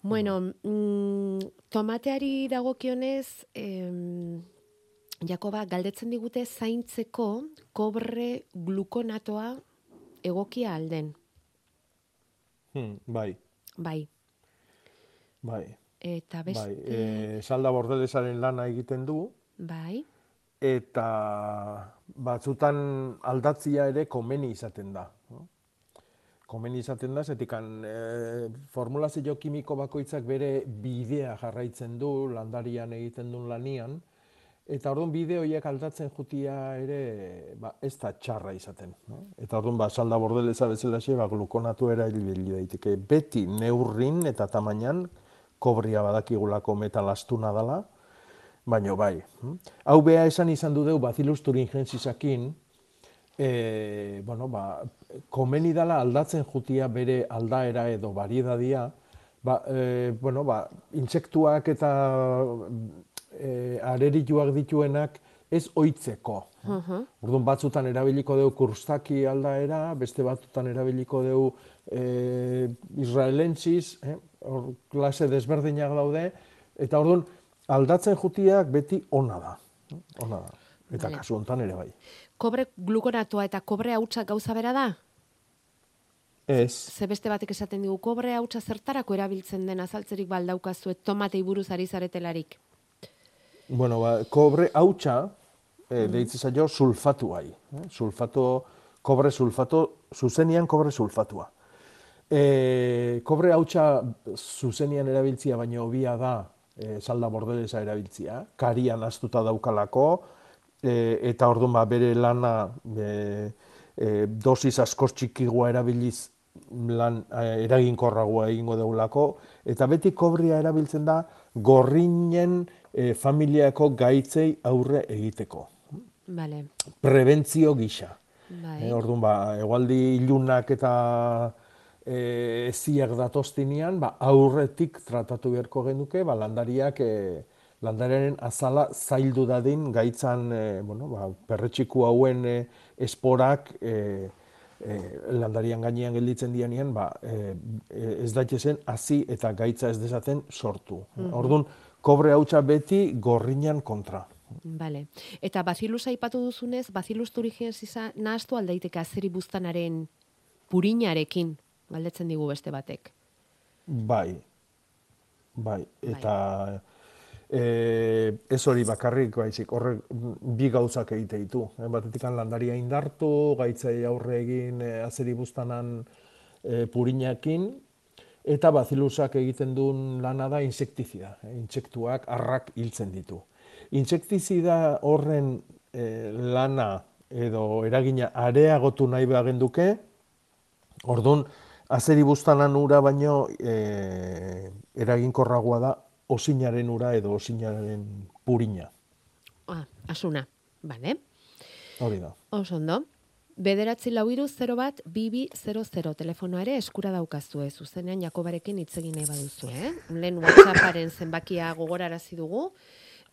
B: Bueno, mm, tomateari dagokionez, em, Jakoba, galdetzen digute zaintzeko kobre glukonatoa egokia alden.
H: Hmm, bai,
B: Bai,
H: bai.
B: eta beste...
H: Bai, e, salda bordelesaren lana egiten du,
B: bai.
H: eta batzutan aldatzia ere komeni izaten da. Komeni izaten da, zetikan e, formulazio kimiko bakoitzak bere bidea jarraitzen du, landarian egiten duen lanian, eta orduan bide horiek aldatzen jutia ere ba, ez da txarra izaten. No? Eta orduan ba, salda bordeleza bezalaxe, ba, glukonatu erabili daiteke. Beti neurrin eta tamainan, kobria badakigulako metal astuna dela, baino bai. hm? Hau beha esan izan du deu Bacillus thuringiensisakin, e, bueno, ba, komeni dala aldatzen jutia bere aldaera edo bariedadia, ba, e, bueno, ba, intsektuak eta e, arerituak dituenak ez oitzeko.
B: Uh
H: Orduan batzutan erabiliko deu kurstaki aldaera, beste batzutan erabiliko deu e, israelentziz, eh? hor klase desberdinak daude, eta orduan aldatzen jutiak beti ona da. Ona da. Eta
B: Vale.
H: kasu hontan ere bai.
B: Kobre glukonatoa eta kobre hautsa gauza bera da?
H: Ez,
B: Ze beste batek esaten digu, kobre hautsa zertarako erabiltzen den azaltzerik baldaukazu tomatei buruz ari zaretelarik.
H: bueno, ba, kobre hautsa, e, deitze zaio sulfatuai. Eh? Sulfato, kobre sulfato, zuzenian kobre sulfatua. E, kobre hautsa zuzenian erabiltzia baino hobia da e, salda bordelesa erabiltzia, karian astuta daukalako, e, eta orduan ba, bere lana e, e, dosis askoz txikigoa erabiliz lan e, eraginkorragoa egingo deulako, eta beti kobria erabiltzen da gorrinen e, familiako gaitzei aurre egiteko.
B: Vale.
H: prebentzio gisa.
B: Bai.
H: E, orduan, ba, egualdi ilunak eta e, eziak datoztinean, ba, aurretik tratatu beharko genuke, ba, landariak e, landariaren azala zaildu dadin gaitzan e, bueno, ba, perretxiku hauen e, esporak e, e, landarian gainean gelditzen dianean, ba, e, e, ez daitezen hasi eta gaitza ez dezaten sortu.
B: Mhm.
H: Orduan, kobre hautsa beti gorrinan kontra.
B: Vale. Eta Bacillus aipatu duzunez, Bacillus thuringiensis nahastu aldaiteke azeri buztanaren purinarekin, galdetzen digu beste batek.
H: Bai, bai, eta e, ez hori bakarrik, baizik, horrek bi gauzak egite ditu. E, batetik landaria indartu, gaitzai aurre egin e, azeri buztanan e, purinakin, eta bazilusak egiten duen lana da insektizida. E, intsektuak arrak hiltzen ditu. Intsektizida horren e, lana edo eragina areagotu nahi behar duke, orduan, azeri buztanan ura baino e, eraginkorragoa da osinaren ura edo osinaren purina.
B: Ah, asuna. Vale.
H: Hori da.
B: Oso ondo. Bederatzi lau iru 0 bat, bibi 00 telefonoa ere eskura daukazu ez, zuzenean Jakobarekin hitz egin nahi baduzu, eh? Lehen WhatsApparen zenbakia gogorarazi dugu,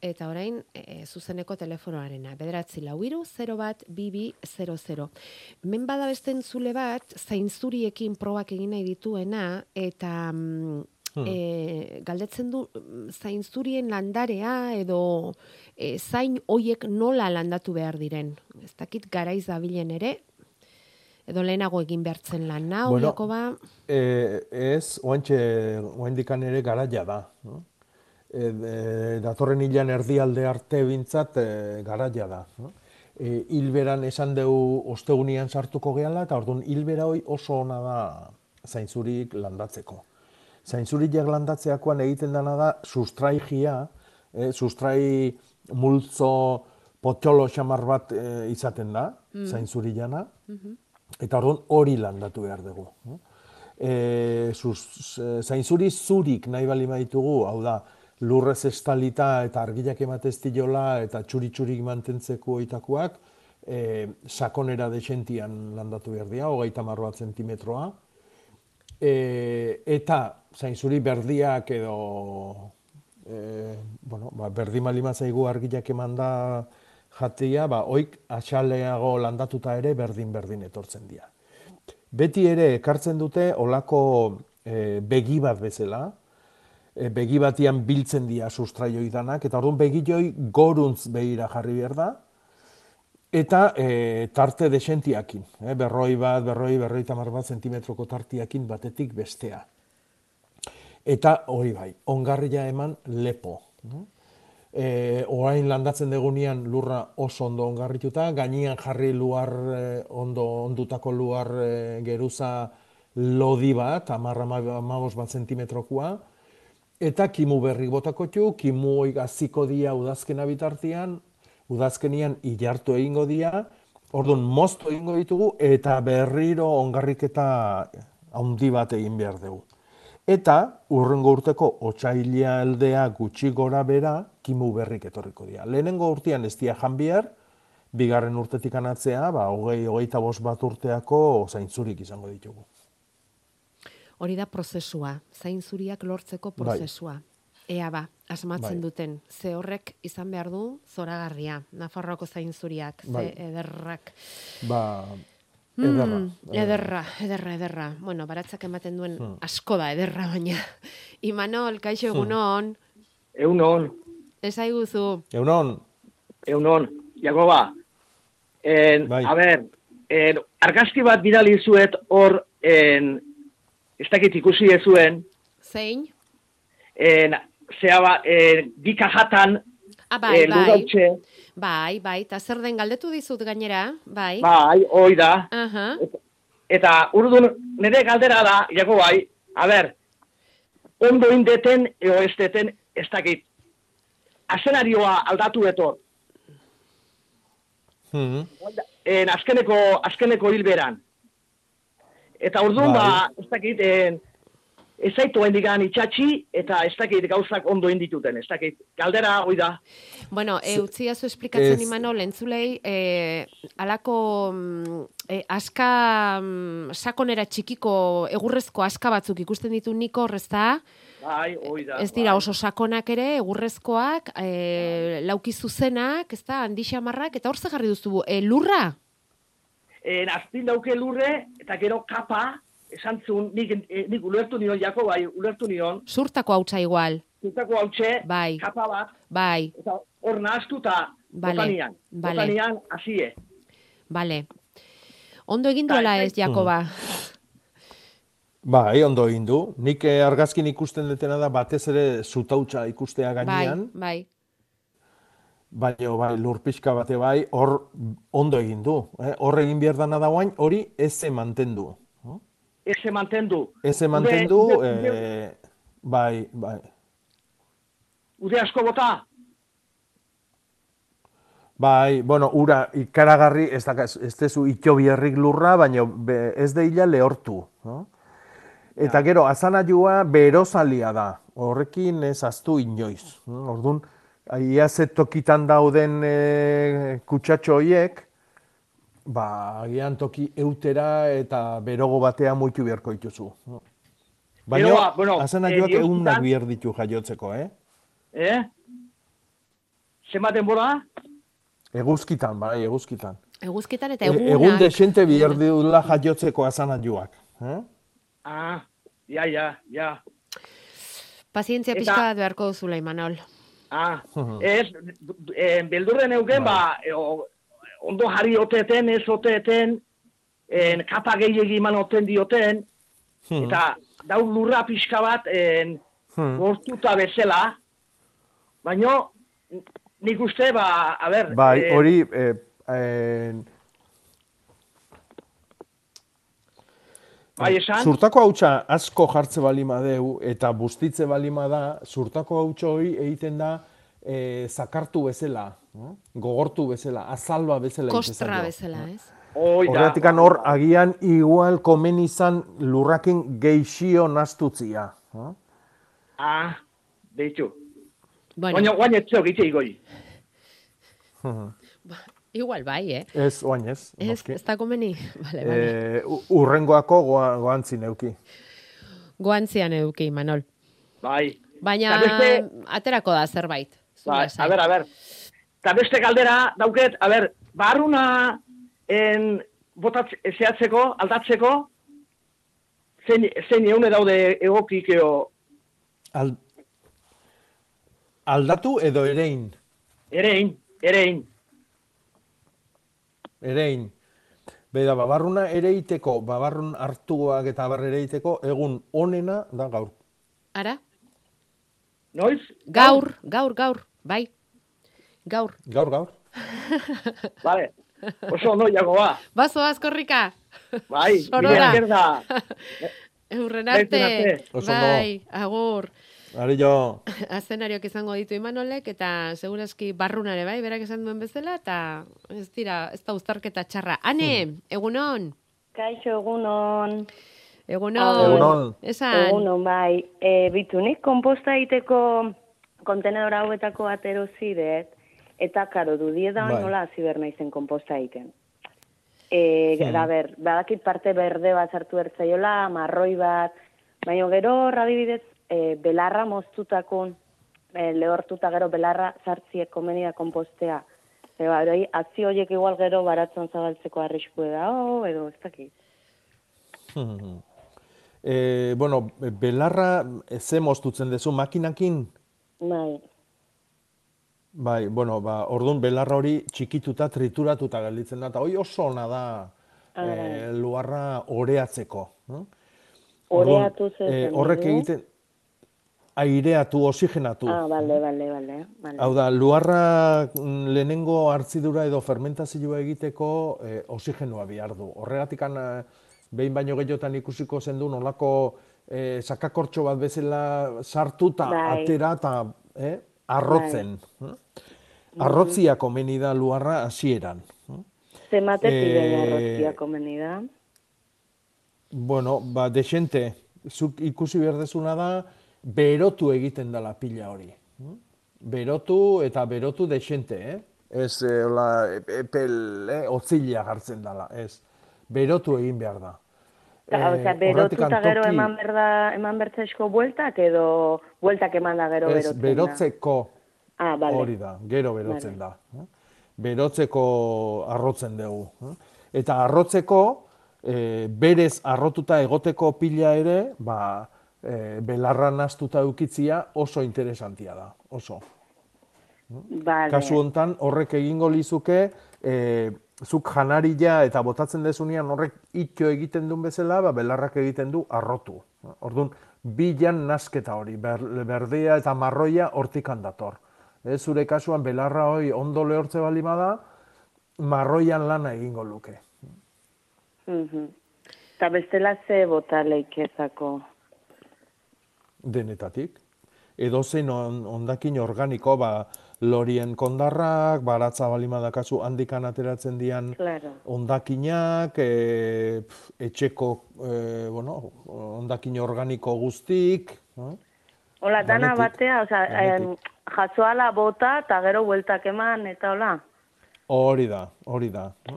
B: eta orain e, zuzeneko telefonoarena. Bederatzi lau iru 0 bat, bibi 00. Men bada beste entzule bat, zainzuriekin probak egin nahi dituena, eta mm,
J: Hmm.
B: e, galdetzen du mm, zainzurien landarea edo e, zain hoiek nola landatu behar diren. Ez dakit garaiz dabilen ere, edo lehenago egin behartzen lan nau,
H: Bueno,
B: Jakoba.
H: E, ez, oantxe, oandikan ere garaia da. No? E, e, datorren hilan erdialde arte bintzat e, garaia da. No? E, hilberan esan dugu ostegunian sartuko gehala, eta orduan hilbera hoi oso ona da zaintzurik landatzeko. Zaintzuriak landatzeakoan egiten dena da sustraigia, e, sustrai multzo potxolo xamar bat e, izaten da,
J: Mm.
H: zaintzuri jana,
B: Mhm.
H: eta orduan hori landatu behar dugu. no? E, sus, e, zainzuri zurik nahi bali ditugu, hau da, lurrez estalita eta argilak ematez diola eta txuri-txurik mantentzeko oitakoak, e, sakonera desentian landatu behar dira, hogeita marro bat zentimetroa, e, eta zainzuri berdiak edo e, bueno, ba, berdi malima zaigu argilak eman da jatia, ba, oik atxaleago landatuta ere berdin-berdin etortzen dira. Beti ere ekartzen dute olako e, begi bat bezala, e, begi batian biltzen dira sustraioi danak, eta orduan begioi goruntz behira jarri behar da, eta e, tarte desentiakin, e, berroi bat, berroi, berroi tamar bat zentimetroko tartiakin batetik bestea. Eta hori bai, ongarria eman lepo. E, orain landatzen degunean lurra oso ondo ongarrituta, gainean jarri luar, e, ondo ondutako luar e, geruza lodi bat, amarra amabos bat zentimetrokoa, eta kimu berri botako txu, kimu hoi gaziko dia udazkena bitartian, udazkenian ilartu egingo dia, orduan moztu egingo ditugu, eta berriro ongarriketa handi bat egin behar dugu. Eta urrengo urteko otsaila aldea gutxi gora bera kimu berrik etorriko dira. Lehenengo urtean ez dia jan bigarren urtetik anatzea, ba, hogei, hogeita bost bat urteako zaintzurik izango ditugu.
B: Hori da prozesua, zainzuriak lortzeko
H: Bai.
B: prozesua. Ea ba, asmatzen
H: Bai.
B: duten, ze horrek izan behar du zoragarria, Nafarroako zainzuriak, ze
H: Bai.
B: ederrak.
H: Ba, ederra.
B: Mm, ederra, ederra, ederra. Bueno, baratzak ematen duen
H: Hmm.
B: asko da ederra baina. Imanol, kaixo
H: Hmm.
B: egunon,
K: Eunon,
B: ezaiguzu.
H: Egunon,
K: eunon, Jakoba. En,
H: Bai.
K: A ber, en, argazki bat bidali zuet hor, en, ez dakit ikusi ezuen,
B: Zein?
K: en, zea ba, en, dika jatan,
B: Ah, bai,
K: en,
B: bai. Bai, bai, eta zer den galdetu dizut gainera, bai.
K: bai, hoi da,
B: Aha.
K: eta urdun, nire galdera da, Jakobai, a ber, ondo indeten, eo ez deten, ez dakit, azenarioa aldatu etor,
H: Hmm.
K: en azkeneko, azkeneko hilberan. Eta orduan
H: Bai.
K: ba, ez dakit, en, ez zaitu hendikan itxatxi, eta ez dakit gauzak ondo indituten, ez dakit. Galdera, hoi da.
B: Bueno, e, utzi zu esplikatzen
K: Ez-
B: imano, lentzulei, e, alako mm, e, aska mm, sakonera txikiko egurrezko aska batzuk ikusten ditu niko horrezta,
K: Bai, hoi da.
B: ez dira oso sakonak ere, egurrezkoak, e, lauki zuzenak, ez da, handi xamarrak, eta hor ze jarri duzu, e, lurra?
K: En azpin dauke lurre, eta gero kapa, esan zuen, nik, eh, nik ulertu nion, jako bai, ulertu nion,
B: Zurtako hautsa igual,
K: zutako hautxe,
B: Bai.
K: kapa bat,
B: bai,
K: eta hor nahaztu eta
B: Bale,
K: botanian.
B: bale.
K: Botanian, hasie.
B: bale. Ondo egin duela ez, Jakoba.
H: Bai, ondo egin du. Nik eh, argazkin ikusten dutena da batez ere zutautxa ikustea
B: Bai,
H: gainean,
B: bai.
H: Baina bai, lur pixka bate bai, hor ondo egin du. Eh? Hor egin behar dana da guain, hori ez mantendu.
K: Ez mantendu.
H: Ez mantendu,
K: Ude- ude-
H: eh, bai, bai.
K: Ude asko bota,
H: Bai, bueno, ura ikaragarri, ez, da, ez dezu itxo bierrik lurra, baina ez deila lehortu. No? Eta gero, azanaiua berozalia da, horrekin ez aztu inoiz. no? Orduan, ia ze tokitan dauden e, kutsatxo horiek, ba, agian toki eutera eta berogo batea muitu beharko dituzu. Baina,
K: bueno,
H: azanaiuak
K: eh,
H: egunak
K: euskitan-
H: behar ditu jaiotzeko, eh?
K: eh? Zema denbora?
H: Eguzkitan, bai, eguzkitan.
B: Eguzkitan eta
H: E-
B: egunak.
H: Egun desente bihar dula jaiotzeko azanaiuak. Eh?
K: Ah, ja, ja, ja.
B: Pazientzia
K: Eta-
B: pixka bat beharko duzula, Imanol.
K: Ah, ez, eh, beldurren euken, ba, eh, o- ondo jarri oteten, ez oteten, en, kapa gehiagi eman oten dioten, eta dau lurra pixka bat, en,
H: Hmm.
K: gortuta bezala, baino, nik uste, ba, a ber,
H: Bai,
K: eh,
H: hori... Eh, eh,
K: Bai, esan?
H: Zurtako hautsa asko jartze balima deu eta bustitze balima da, zurtako hautsa hori egiten da eh, zakartu bezala, no? gogortu bezala, azalba bezala.
B: Kostra bezala, ez?
H: Horretik hor, agian igual komen izan lurrakin geixio nastutzia. no?
K: Ah, beitu.
B: Bueno,
K: Baina, guain etzeo gite igoi.
B: Igual bai, eh?
H: Ez, oain ez.
B: Ez, ez da komeni? Vale, vale.
H: Eh, u- urrengoako goa, goantzin euki.
B: Goantzian eduki, Imanol.
K: Bai.
B: Baina
K: beste-
B: aterako da zerbait.
K: Ba,
B: lasai.
K: a ber, a ber. Eta beste galdera dauket, a ber, barruna en, botatz, zehatzeko, aldatzeko, zein, zein eune daude egokikeo
H: Al... Aldatu edo erein?
K: erein, erein.
H: Erein. Beda, babarruna ereiteko, babarrun hartuak eta abar ereiteko, egun onena da gaur.
B: Ara?
K: Noiz?
B: Gaur, gaur, gaur, bai. Gaur.
H: Gaur, gaur.
K: Vale. Oso ondo jago ba.
B: Bazo azkorrika.
K: Bai,
B: Sorora.
K: da.
B: Eurren arte. Bai, agur.
H: Ari jo,
B: Azenariok izango ditu Imanolek eta segurazki barrunare bai, berak esan duen bezala eta ez dira, ez da uztarketa txarra. Ane, egunon.
J: Kaixo egunon.
B: Egunon.
H: Egunon.
B: Esan.
J: Egunon, bai. E, bitunik, komposta egiteko kontenedor hauetako atero ziret, eta karo, dudieda
H: Bai.
J: nola hasi behar naizen komposta egiten. E,
H: Hmm.
J: da ber, badakit parte berde bat sartu ertzaiola, marroi bat, baina gero hor adibidez, e, belarra moztutakun, e, lehortuta gero belarra sartziek komeni da kompostea. E, ba, hori, atzi horiek igual gero baratzen zabaltzeko arrisku da, oh, edo ez dakit.
H: e, bueno, belarra ze moztutzen dezu makinakin?
J: Bai.
H: Bai, bueno, ba, orduan belarra hori txikituta, trituratuta gelditzen da, eta hori oso ona da
J: Ah,
H: e, luarra oreatzeko. No?
J: Oreatu zen
H: horrek
J: nahi du?
H: egiten aireatu, oxigenatu.
J: Ah, bale, bale, bale. bale.
H: Hau da, luarra mm, lehenengo hartzidura edo fermentazioa egiteko eh, oxigenoa behar du. Horregatik behin baino gehiotan ikusiko zen du nolako eh, sakakortxo bat bezala sartuta
J: Bai.
H: atera eta eh, arrotzen. eh? Arrotzia komeni da luarra hasieran.
J: Zematetik
H: Eh,
J: eh... arrozkia komeni da.
H: Bueno, ba, desente, zuk ikusi berdezuna da, berotu egiten dela pila hori. hm? Berotu eta berotu desente, eh? Ez, eh, hola, epel, eh, otzila hartzen dela, ez. Berotu egin behar da.
J: Ta,
H: Eh,
J: osea, berotu
H: horretik
J: eta gero eman berda, eman bertzesko bueltak edo bueltak eman da gero
H: Ez,
J: berotzen da.
H: berotzeko
J: Ah, bale.
H: hori da, gero berotzen da. eh? Berotzeko arrotzen dugu. eh? Eta arrotzeko, eh, berez arrotuta egoteko pila ere, ba, eh, belarra naztuta eukitzia oso interesantia da, oso.
J: Bale.
H: Kasu hontan horrek egingo lizuke, eh, zuk janarila eta botatzen dezunean horrek itxo egiten duen bezala, ba, belarrak egiten du arrotu. Orduan, bilan nasketa hori, ber, berdea eta marroia hortikan dator. Ez, zure kasuan belarra hori ondo lehortze bali bada, marroian lana egingo luke.
J: Mhm. Eta bestela ze bota leikezako.
H: Denetatik. Edo zein on, ondakin organiko, ba, lorien kondarrak, baratza balima dakazu handikan ateratzen dian
J: Claro.
H: ondakinak, e, pf, etxeko, e, bueno, ondakin organiko guztik, eh?
J: Hola, dana batea, osea, em, jasoala bota eta gero bueltak eman eta hola.
H: Hori da, hori da. eh?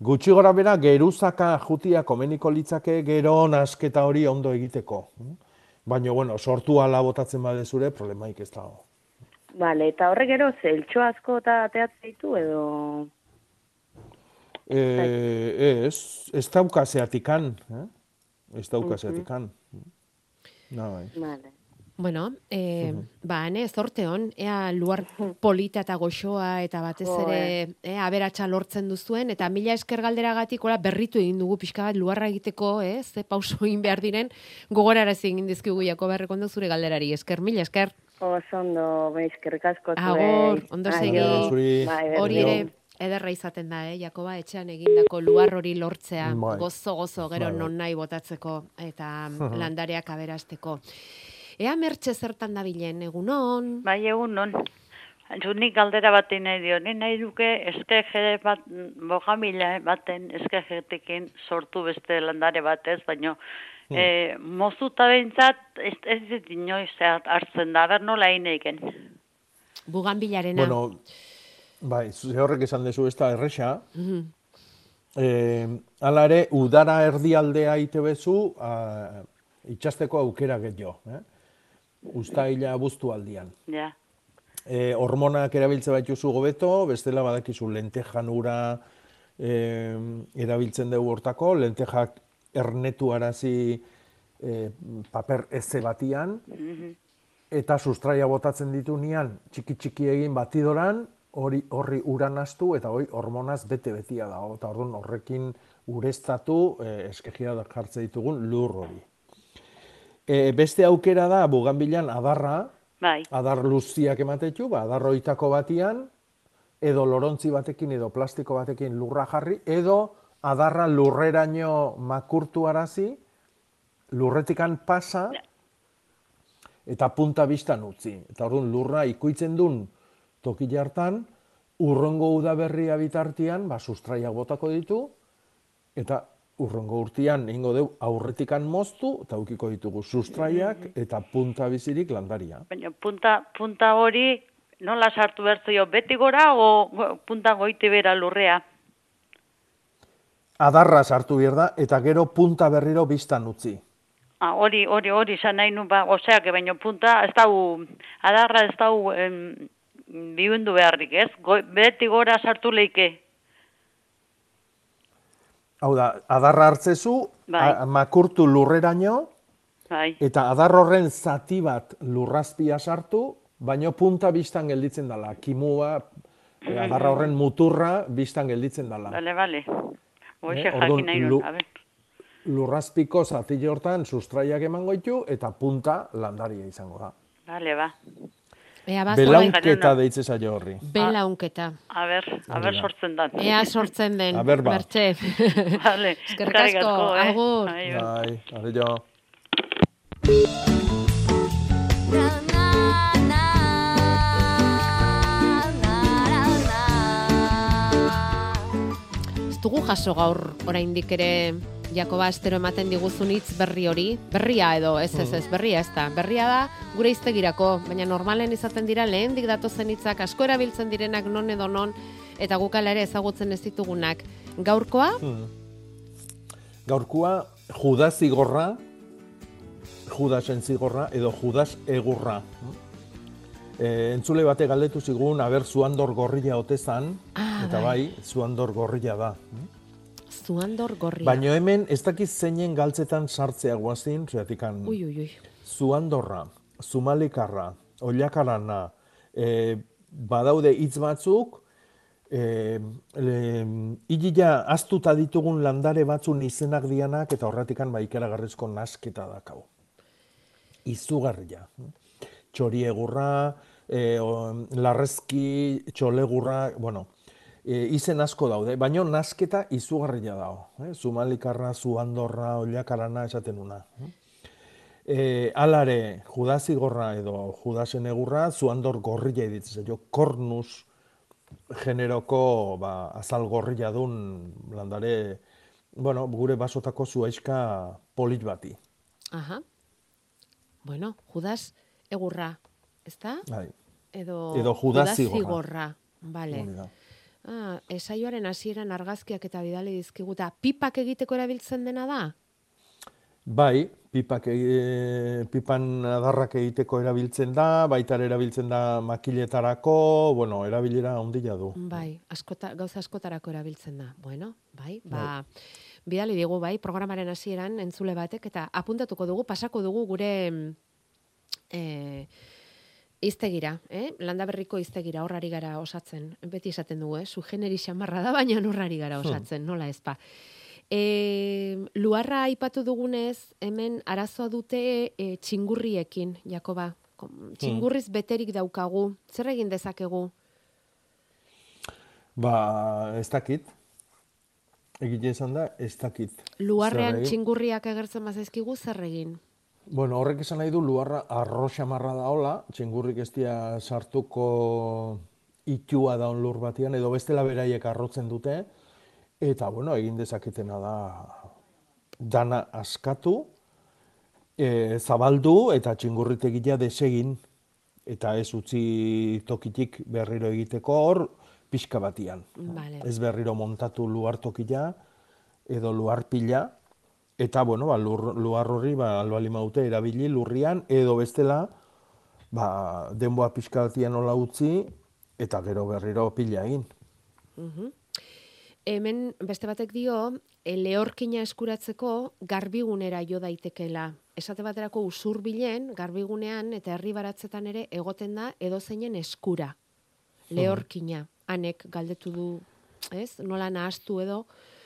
H: Gutxi gora bera, geruzaka jutia komeniko litzake gero nasketa hori ondo egiteko. eh? Baina, bueno, sortu ala botatzen badezure, problemaik ez dago.
J: Vale, eta horrek gero zeltxo asko eta ateatzen ditu edo...
H: E, ez, ez dauka zeatikan, eh? Ez dauka
J: Mhm.
H: zeatikan. Na, bai.
J: Vale.
B: Bueno, e, ba, ane, zorte hon, ea luar polita eta goxoa eta batez ere e, aberatsa lortzen duzuen, eta mila esker galderagatik ora berritu egin dugu pixka bat luarra egiteko, eh, ze pauso egin behar diren, gogorarazi egin dizkigu jako berrekondo zure galderari, esker, mila esker.
J: Oso ondo, bai, eskerrik asko
B: Agor, ondo segi.
J: Bai,
B: Hori ere, ederra izaten da, eh, Jakoba, etxean egindako luar hori lortzea, gozo-gozo, gero
H: Bai, bai.
B: non nahi botatzeko, eta landareak aberasteko. Ea mertxe zertan dabilen, egunon?
L: Bai, egun non. Zunik galdera bat nahi dio, ni nahi duke eskeje bat, bogamila baten eskejetekin sortu beste landare batez, baino
H: Hmm.
L: e, mozuta behintzat ez, ez dit inoiz hartzen da, ber nola egin eiken.
B: Buganbilarena.
H: Bueno, bai, ze horrek esan dezu ez da erresa.
B: Mhm.
H: E, hala ere, udara erdialdea ite bezu, a, itxasteko aukera gehiago. Eh? Uztaila buztu aldian.
L: Ja.
H: E, hormonak erabiltze baituzu gobeto, bestela badakizu lentejan ura e, erabiltzen dugu hortako, lentejak ernetu arazi e, paper eze batian,
L: Mhm.
H: eta sustraia botatzen ditu nian, txiki txiki egin batidoran, hori horri uran astu eta hori hormonaz bete betia dago, eta orduan horrekin ureztatu e, eskegia jartze ditugun lur hori. E, beste aukera da, buganbilan adarra,
L: Bai.
H: adar luziak ematetu, ba, adar hoitako batian, edo lorontzi batekin edo plastiko batekin lurra jarri, edo adarra lurreraino makurtu arazi, lurretikan pasa, eta punta bistan utzi. Eta orduan lurra ikuitzen duen toki hartan, urrongo udaberria bitartian, ba, sustraiak botako ditu, eta urrongo urtian egingo deu aurretikan moztu, eta ukiko ditugu sustraiak eta punta bizirik landaria.
L: Baina punta, punta hori nola sartu behar jo, beti gora o punta goiti bera lurrea?
H: Adarra sartu behar da, eta gero punta berriro biztan utzi.
L: Ah, hori, hori, hori, zan nahi nu, ba, oseak, baina punta, ez dau, adarra ez dau em, biundu beharrik, ez? Go, beti gora sartu leike.
H: Hau da, adarra hartzezu,
L: Bai.
H: a- makurtu lurreraino,
L: Bai.
H: eta adar horren zati bat lurrazpia sartu, baino punta biztan gelditzen dala. Kimua, eh, adarra horren muturra biztan gelditzen dala.
L: Bale, bale. Hoxe
H: Eh,
L: jakin nahi
H: lu-. Lurrazpiko zati hortan sustraiak emango ditu, eta punta landaria izango da.
L: Bale, ba.
B: Ea ba,
H: Belaunketa deitze zaio horri.
B: Belaunketa.
L: A ber, a ber
H: Hori da.
L: sortzen dan.
B: Ea sortzen den,
H: A ber, ba.
B: Mertxe.
L: Vale.
B: Eskerrik asko,
L: eh?
B: agur.
H: Bai, are jo.
B: Ez dugu jaso gaur oraindik ere Jakoba, astero ematen diguzun hitz berri hori, berria edo, ez ez ez, berria ez da. Berria da, gure iztegirako, baina normalen izaten dira lehendik datozen hitzak asko erabiltzen direnak non edo non, eta gukala ere ezagutzen ez ditugunak. Gaurkoa,
H: Hmm. Gaurkoa Judas zigorra, Judasen zigorra edo Judas egurra. E, entzule bate galdetu zigun, aber zuandor gorrila otezan,
B: Ah,
H: eta
B: bai.
H: bai, zuandor gorrila da.
B: Zuandor gorria.
H: Baina hemen ez dakiz zeinen galtzetan sartzea guazin, zeatikan
B: Ui, ui, ui.
H: zuandorra, zumalikarra, ollakarana, e, badaude hitz batzuk, e, le, hilila aztuta ditugun landare batzun izenak dianak eta horretikan ba ikaragarrizko nasketa dakau. Izugarria. Txori egurra, e, o, larrezki, txolegurra, bueno, e, izen asko daude, baina nasketa izugarria dago. Eh? Zumalikarra, zuandorra, ollakarana esaten una. E, alare, judazigorra edo judasen egurra, zuandor gorrila editzen jo, kornus generoko ba, azal gorrila dun landare, bueno, gure basotako zuaiska polit bati.
B: Aha. Bueno, Judas egurra, ezta?
H: Bai.
B: Edo,
H: Edo Judas zigorra.
B: zigorra. Vale.
H: Hori da.
B: Ah, esaioaren hasieran argazkiak eta bidali dizkiguta, pipak egiteko erabiltzen dena da?
H: Bai, pipak, e, pipan adarrak egiteko erabiltzen da, baita erabiltzen da makiletarako, bueno, erabilera handia du.
B: Bai, askota, gauza askotarako erabiltzen da. Bueno, bai, ba, bidali digu, bai, programaren hasieran entzule batek, eta apuntatuko dugu, pasako dugu gure e, iztegira, eh? landaberriko iztegira, horrari gara osatzen. Beti esaten dugu, eh? Su generi xamarra da, baina horrari gara osatzen, nola ezpa. E, luarra aipatu dugunez, hemen arazoa dute e, txingurriekin, Jakoba. Kom- Txingurriz beterik daukagu. Zer egin dezakegu?
H: Ba, ez dakit. Egite esan da, ez dakit.
B: Luarrean txingurriak agertzen bazaizkigu zer egin?
H: Bueno, horrek esan nahi du luarra arro xamarra da hola, txingurrik ez dia sartuko itxua daun lur batian, edo bestela beraiek arrotzen dute, eta, bueno, egin dezaketena da dana askatu, e, zabaldu eta txingurritegia desegin, eta ez utzi tokitik berriro egiteko hor pixka batian.
B: Vale.
H: Ez berriro montatu luar tokila edo luar pila, eta bueno, ba, lur, luar horri ba, albali maute erabili lurrian, edo bestela ba, denboa pixka batian nola utzi, eta gero berriro pila egin.
B: Mhm. Hemen beste batek dio, e, lehorkina eskuratzeko garbigunera jo daitekeela. Esate baterako usurbilen, garbigunean eta herri baratzetan ere egoten da edozeinen eskura. Lehorkina. Hanek galdetu du, ez? Nola nahastu edo.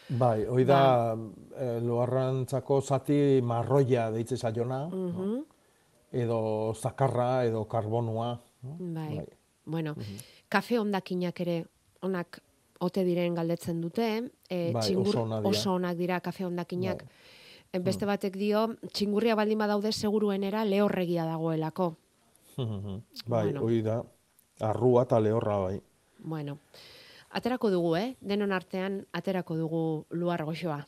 H: Bai, hoi da eh, loarrantzako zati marroia deitze zaiona,
B: Mhm.
H: edo zakarra, edo karbonua. no?
B: Bai. Bueno, kafe ondakinak ere onak ote diren galdetzen dute, e,
H: Bai,
B: txingur,
H: oso. Bai.
B: oso onak dira kafe ondakinak. E, Beste batek dio, txingurria baldin badaude seguruenera lehorregia dagoelako.
H: bai,
B: Bueno.
H: hoi da, arrua eta lehorra bai.
B: Bueno, aterako dugu, eh? Denon artean aterako dugu luar goxoa.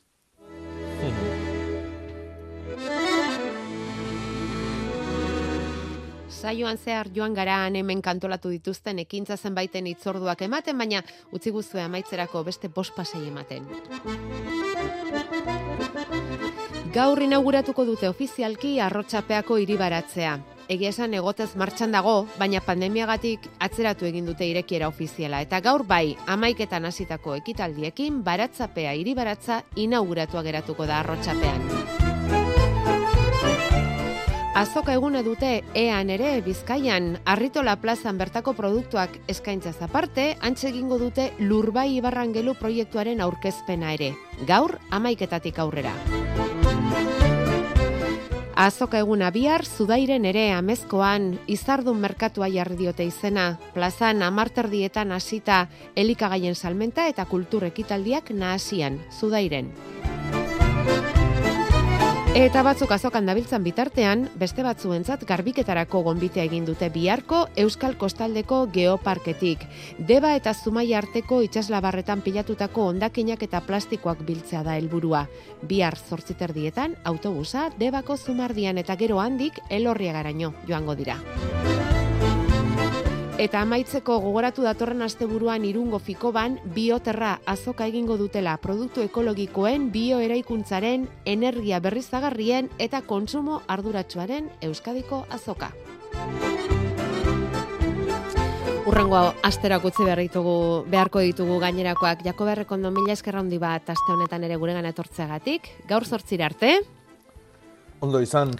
B: Saioan zehar joan gara han hemen kantolatu dituzten ekintza zenbaiten itzorduak ematen, baina utzi guzue amaitzerako beste bost pasei ematen. Gaur inauguratuko dute ofizialki arrotxapeako hiribaratzea. Egia esan egotez martxan dago, baina pandemiagatik atzeratu egin dute irekiera ofiziala. Eta gaur bai, amaiketan hasitako ekitaldiekin, baratzapea hiribaratza inauguratua geratuko da arrotxapean. Azoka egune dute ean ere Bizkaian, Arritola plazan bertako produktuak eskaintzaz aparte, antxe egingo dute Lurbai Ibarrangelu proiektuaren aurkezpena ere. Gaur, amaiketatik aurrera. Azoka eguna bihar, zudairen ere amezkoan, izardun merkatua jarri diote izena, plazan amarterdietan hasita elikagaien salmenta eta kultur ekitaldiak nahasian, zudairen. Eta batzuk azokan dabiltzan bitartean, beste batzuentzat garbiketarako gonbitea egin dute biharko Euskal Kostaldeko Geoparketik. Deba eta Zumaia arteko itsaslabarretan pilatutako hondakinak eta plastikoak biltzea da helburua. Bihar zortziterdietan autobusa Debako Zumardian eta gero handik Elorriagaraino joango dira. Eta amaitzeko gogoratu datorren asteburuan irungo fikoban bioterra azoka egingo dutela produktu ekologikoen, bioeraikuntzaren, energia berriztagarrien eta kontsumo arduratsuaren Euskadiko azoka. Urrengo asterak utzi behar ditugu, beharko ditugu gainerakoak jako berrekondo mila eskerra handi bat aste honetan ere guregan etortzeagatik. Gaur zortzira arte.
H: Ondo izan.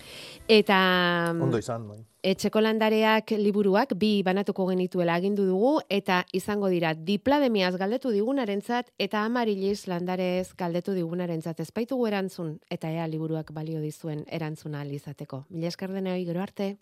B: Eta
H: Ondo izan, bai.
B: Etxeko landareak liburuak bi banatuko genituela agindu dugu eta izango dira diplademiaz galdetu digunarentzat eta amariliz landarez galdetu digunarentzat ezpaitugu erantzun eta ea liburuak balio dizuen erantzuna ahal izateko. Mila esker denoi, gero arte.